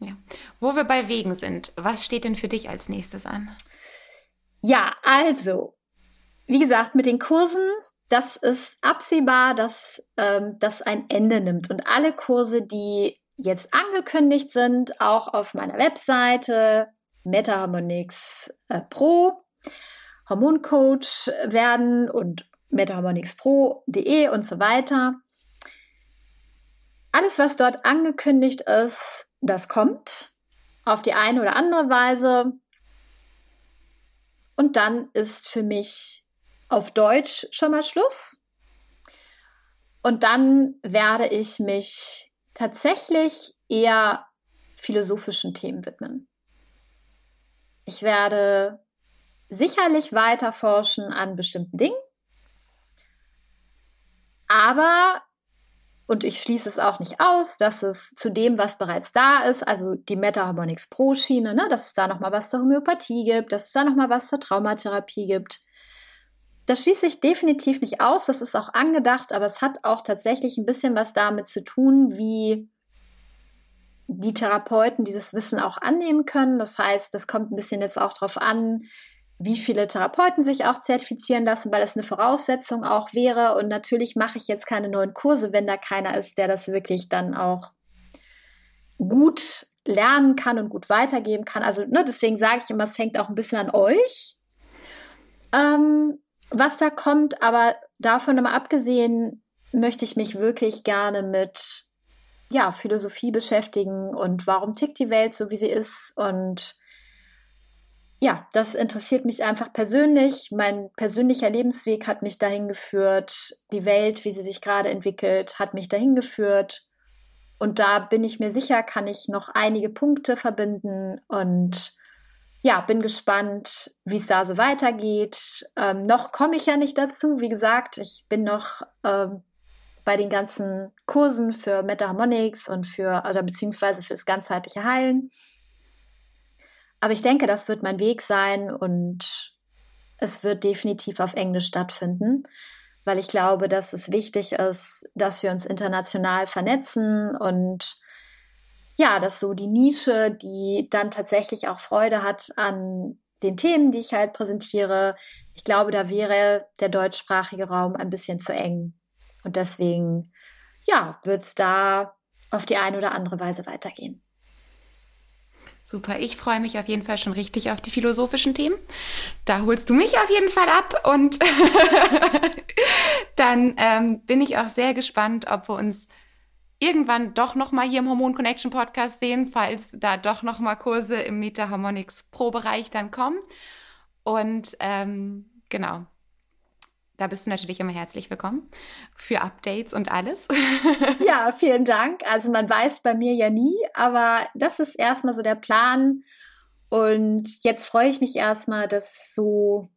S2: Ja. Wo wir bei Wegen sind, was steht denn für dich als nächstes an?
S3: Ja, also, wie gesagt, mit den Kursen, das ist absehbar, dass ähm, das ein Ende nimmt. Und alle Kurse, die jetzt angekündigt sind, auch auf meiner Webseite MetaHarmonix äh, Pro, Hormoncoach werden und metaharmonixpro.de und so weiter. Alles, was dort angekündigt ist, das kommt auf die eine oder andere Weise. Und dann ist für mich auf Deutsch schon mal Schluss. Und dann werde ich mich tatsächlich eher philosophischen Themen widmen. Ich werde sicherlich weiter forschen an bestimmten Dingen, aber, und ich schließe es auch nicht aus, dass es zu dem, was bereits da ist, also die Meta Harmonics Pro Schiene, ne, dass es da nochmal was zur Homöopathie gibt, dass es da nochmal was zur Traumatherapie gibt, das schließe ich definitiv nicht aus. Das ist auch angedacht, aber es hat auch tatsächlich ein bisschen was damit zu tun, wie die Therapeuten dieses Wissen auch annehmen können. Das heißt, das kommt ein bisschen jetzt auch darauf an, wie viele Therapeuten sich auch zertifizieren lassen, weil das eine Voraussetzung auch wäre. Und natürlich mache ich jetzt keine neuen Kurse, wenn da keiner ist, der das wirklich dann auch gut lernen kann und gut weitergeben kann. Also ne, deswegen sage ich immer, es hängt auch ein bisschen an euch. Ähm, was da kommt, aber davon mal abgesehen, möchte ich mich wirklich gerne mit ja, Philosophie beschäftigen und warum tickt die Welt so, wie sie ist. Und ja, das interessiert mich einfach persönlich. Mein persönlicher Lebensweg hat mich dahin geführt. Die Welt, wie sie sich gerade entwickelt, hat mich dahin geführt. Und da bin ich mir sicher, kann ich noch einige Punkte verbinden und ja, bin gespannt, wie es da so weitergeht. Ähm, noch komme ich ja nicht dazu. Wie gesagt, ich bin noch ähm, bei den ganzen Kursen für Metaharmonics und für, also beziehungsweise für das ganzheitliche Heilen. Aber ich denke, das wird mein Weg sein und es wird definitiv auf Englisch stattfinden, weil ich glaube, dass es wichtig ist, dass wir uns international vernetzen und ja, dass so die Nische, die dann tatsächlich auch Freude hat an den Themen, die ich halt präsentiere, ich glaube, da wäre der deutschsprachige Raum ein bisschen zu eng. Und deswegen, ja, wird es da auf die eine oder andere Weise weitergehen.
S2: Super, ich freue mich auf jeden Fall schon richtig auf die philosophischen Themen. Da holst du mich auf jeden Fall ab und (laughs) dann ähm, bin ich auch sehr gespannt, ob wir uns irgendwann doch noch mal hier im Hormon Connection Podcast sehen, falls da doch noch mal Kurse im Meta Harmonics Pro Bereich dann kommen. Und ähm, genau, da bist du natürlich immer herzlich willkommen für Updates und alles. (laughs)
S3: ja, vielen Dank. Also man weiß bei mir ja nie, aber das ist erstmal so der Plan. Und jetzt freue ich mich erstmal, dass so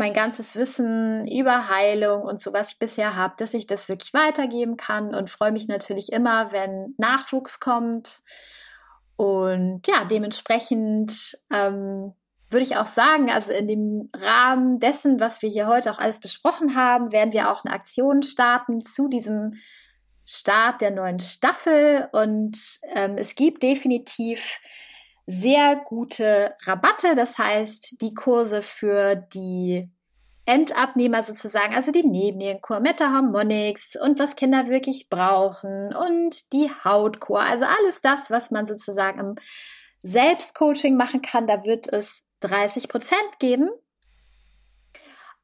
S3: mein ganzes Wissen über Heilung und so, was ich bisher habe, dass ich das wirklich weitergeben kann und freue mich natürlich immer, wenn Nachwuchs kommt. Und ja, dementsprechend ähm, würde ich auch sagen, also in dem Rahmen dessen, was wir hier heute auch alles besprochen haben, werden wir auch eine Aktion starten zu diesem Start der neuen Staffel. Und ähm, es gibt definitiv sehr gute Rabatte. Das heißt, die Kurse für die Endabnehmer sozusagen, also die Nebennierenkur, Meta-Harmonics und was Kinder wirklich brauchen und die Hautkur, also alles das, was man sozusagen im Selbstcoaching machen kann, da wird es 30 Prozent geben.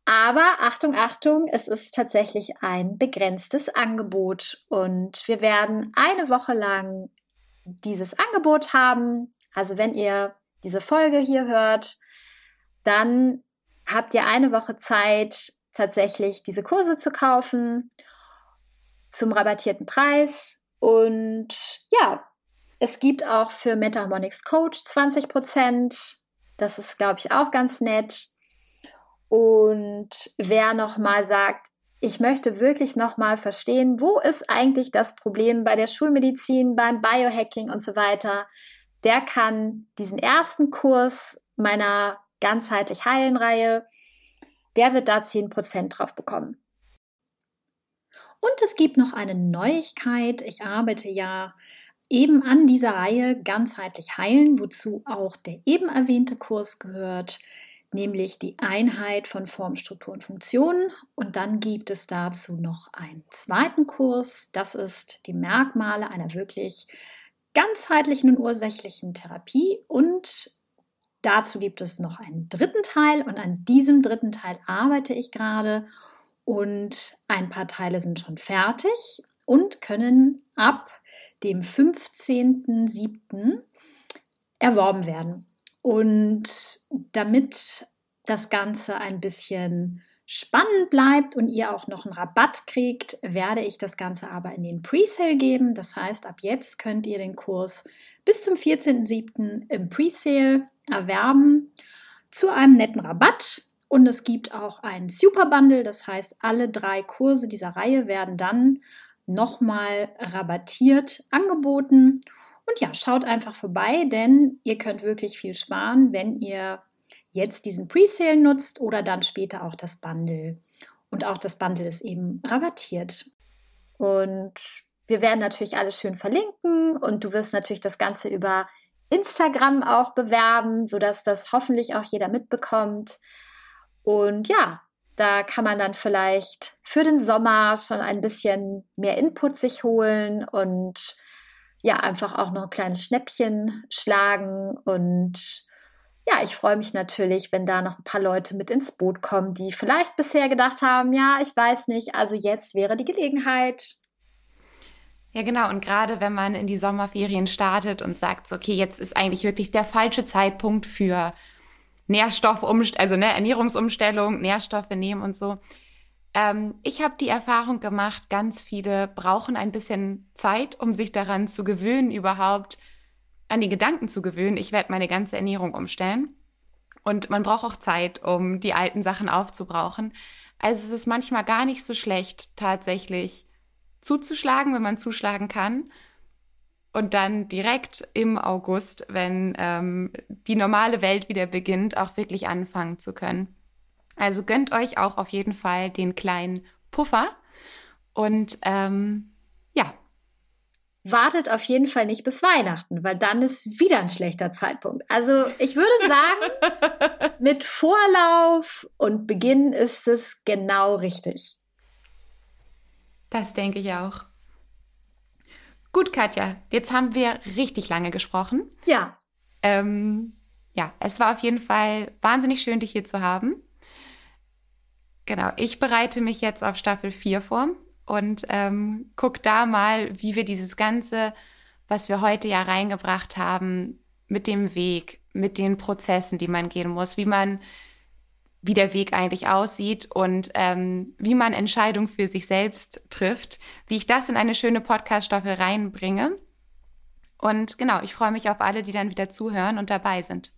S3: Aber Achtung, Achtung, es ist tatsächlich ein begrenztes Angebot und wir werden eine Woche lang dieses Angebot haben. Also wenn ihr diese Folge hier hört, dann habt ihr eine Woche Zeit, tatsächlich diese Kurse zu kaufen zum rabattierten Preis. Und ja, es gibt auch für Metaharmonics Coach 20 Prozent. Das ist, glaube ich, auch ganz nett. Und wer nochmal sagt, ich möchte wirklich nochmal verstehen, wo ist eigentlich das Problem bei der Schulmedizin, beim Biohacking und so weiter, der kann diesen ersten Kurs meiner ganzheitlich heilen Reihe, der wird da 10% drauf bekommen. Und es gibt noch eine Neuigkeit. Ich arbeite ja eben an dieser Reihe ganzheitlich heilen, wozu auch der eben erwähnte Kurs gehört nämlich die Einheit von Form, Struktur und Funktionen. Und dann gibt es dazu noch einen zweiten Kurs. Das ist die Merkmale einer wirklich ganzheitlichen und ursächlichen Therapie. Und dazu gibt es noch einen dritten Teil. Und an diesem dritten Teil arbeite ich gerade. Und ein paar Teile sind schon fertig und können ab dem 15.07. erworben werden. Und damit das Ganze ein bisschen spannend bleibt und ihr auch noch einen Rabatt kriegt, werde ich das Ganze aber in den Presale geben. Das heißt, ab jetzt könnt ihr den Kurs bis zum 14.07. im Presale erwerben zu einem netten Rabatt. Und es gibt auch einen Super Bundle, das heißt, alle drei Kurse dieser Reihe werden dann nochmal rabattiert angeboten. Und ja, schaut einfach vorbei, denn ihr könnt wirklich viel sparen, wenn ihr jetzt diesen Presale nutzt oder dann später auch das Bundle. Und auch das Bundle ist eben rabattiert. Und wir werden natürlich alles schön verlinken und du wirst natürlich das Ganze über Instagram auch bewerben, sodass das hoffentlich auch jeder mitbekommt. Und ja, da kann man dann vielleicht für den Sommer schon ein bisschen mehr Input sich holen und ja, einfach auch noch ein kleines Schnäppchen schlagen. Und ja, ich freue mich natürlich, wenn da noch ein paar Leute mit ins Boot kommen, die vielleicht bisher gedacht haben, ja, ich weiß nicht, also jetzt wäre die Gelegenheit.
S2: Ja, genau. Und gerade wenn man in die Sommerferien startet und sagt, okay, jetzt ist eigentlich wirklich der falsche Zeitpunkt für Nährstoffumstellung, also ne, Ernährungsumstellung, Nährstoffe nehmen und so, ähm, ich habe die Erfahrung gemacht, ganz viele brauchen ein bisschen Zeit, um sich daran zu gewöhnen, überhaupt an die Gedanken zu gewöhnen. Ich werde meine ganze Ernährung umstellen. Und man braucht auch Zeit, um die alten Sachen aufzubrauchen. Also es ist manchmal gar nicht so schlecht, tatsächlich zuzuschlagen, wenn man zuschlagen kann. Und dann direkt im August, wenn ähm, die normale Welt wieder beginnt, auch wirklich anfangen zu können. Also gönnt euch auch auf jeden Fall den kleinen Puffer und ähm, ja.
S3: Wartet auf jeden Fall nicht bis Weihnachten, weil dann ist wieder ein schlechter Zeitpunkt. Also ich würde sagen, (laughs) mit Vorlauf und Beginn ist es genau richtig.
S2: Das denke ich auch. Gut, Katja, jetzt haben wir richtig lange gesprochen.
S3: Ja.
S2: Ähm, ja, es war auf jeden Fall wahnsinnig schön, dich hier zu haben. Genau, ich bereite mich jetzt auf Staffel 4 vor und ähm, guck da mal, wie wir dieses Ganze, was wir heute ja reingebracht haben, mit dem Weg, mit den Prozessen, die man gehen muss, wie man, wie der Weg eigentlich aussieht und ähm, wie man Entscheidungen für sich selbst trifft, wie ich das in eine schöne Podcast-Staffel reinbringe. Und genau, ich freue mich auf alle, die dann wieder zuhören und dabei sind.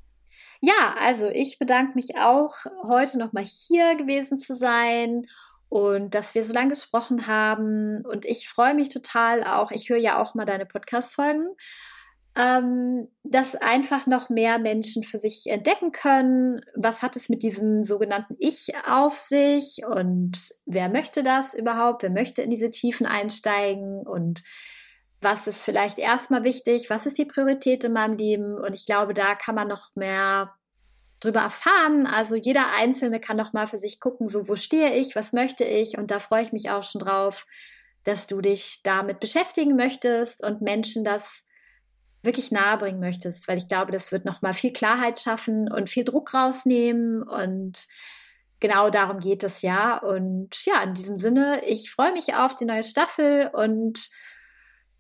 S3: Ja, also ich bedanke mich auch, heute nochmal hier gewesen zu sein und dass wir so lange gesprochen haben. Und ich freue mich total auch, ich höre ja auch mal deine Podcast-Folgen, ähm, dass einfach noch mehr Menschen für sich entdecken können. Was hat es mit diesem sogenannten Ich auf sich und wer möchte das überhaupt? Wer möchte in diese Tiefen einsteigen und was ist vielleicht erstmal wichtig, was ist die Priorität in meinem Leben und ich glaube, da kann man noch mehr drüber erfahren. Also jeder Einzelne kann doch mal für sich gucken, so wo stehe ich, was möchte ich? Und da freue ich mich auch schon drauf, dass du dich damit beschäftigen möchtest und Menschen das wirklich nahebringen möchtest, weil ich glaube, das wird noch mal viel Klarheit schaffen und viel Druck rausnehmen. Und genau darum geht es ja. Und ja, in diesem Sinne, ich freue mich auf die neue Staffel und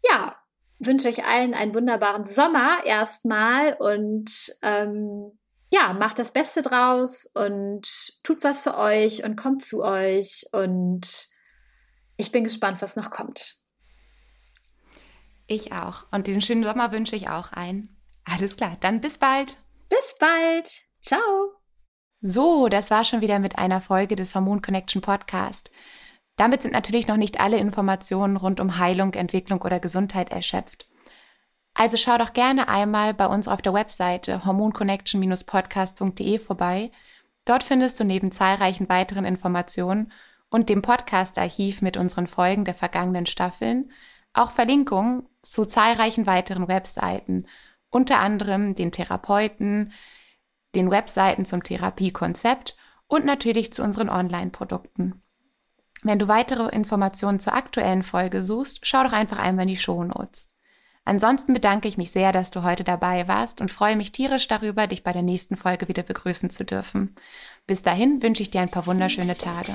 S3: ja, wünsche euch allen einen wunderbaren Sommer erstmal. Und ähm, ja, macht das Beste draus und tut was für euch und kommt zu euch und ich bin gespannt, was noch kommt.
S2: Ich auch. Und den schönen Sommer wünsche ich auch ein. Alles klar, dann bis bald.
S3: Bis bald. Ciao.
S2: So, das war schon wieder mit einer Folge des Hormon Connection Podcast. Damit sind natürlich noch nicht alle Informationen rund um Heilung, Entwicklung oder Gesundheit erschöpft. Also schau doch gerne einmal bei uns auf der Webseite hormonconnection-podcast.de vorbei. Dort findest du neben zahlreichen weiteren Informationen und dem Podcast-Archiv mit unseren Folgen der vergangenen Staffeln auch Verlinkungen zu zahlreichen weiteren Webseiten, unter anderem den Therapeuten, den Webseiten zum Therapiekonzept und natürlich zu unseren Online-Produkten. Wenn du weitere Informationen zur aktuellen Folge suchst, schau doch einfach einmal in die Shownotes. Ansonsten bedanke ich mich sehr, dass du heute dabei warst und freue mich tierisch darüber, dich bei der nächsten Folge wieder begrüßen zu dürfen. Bis dahin wünsche ich dir ein paar wunderschöne Tage.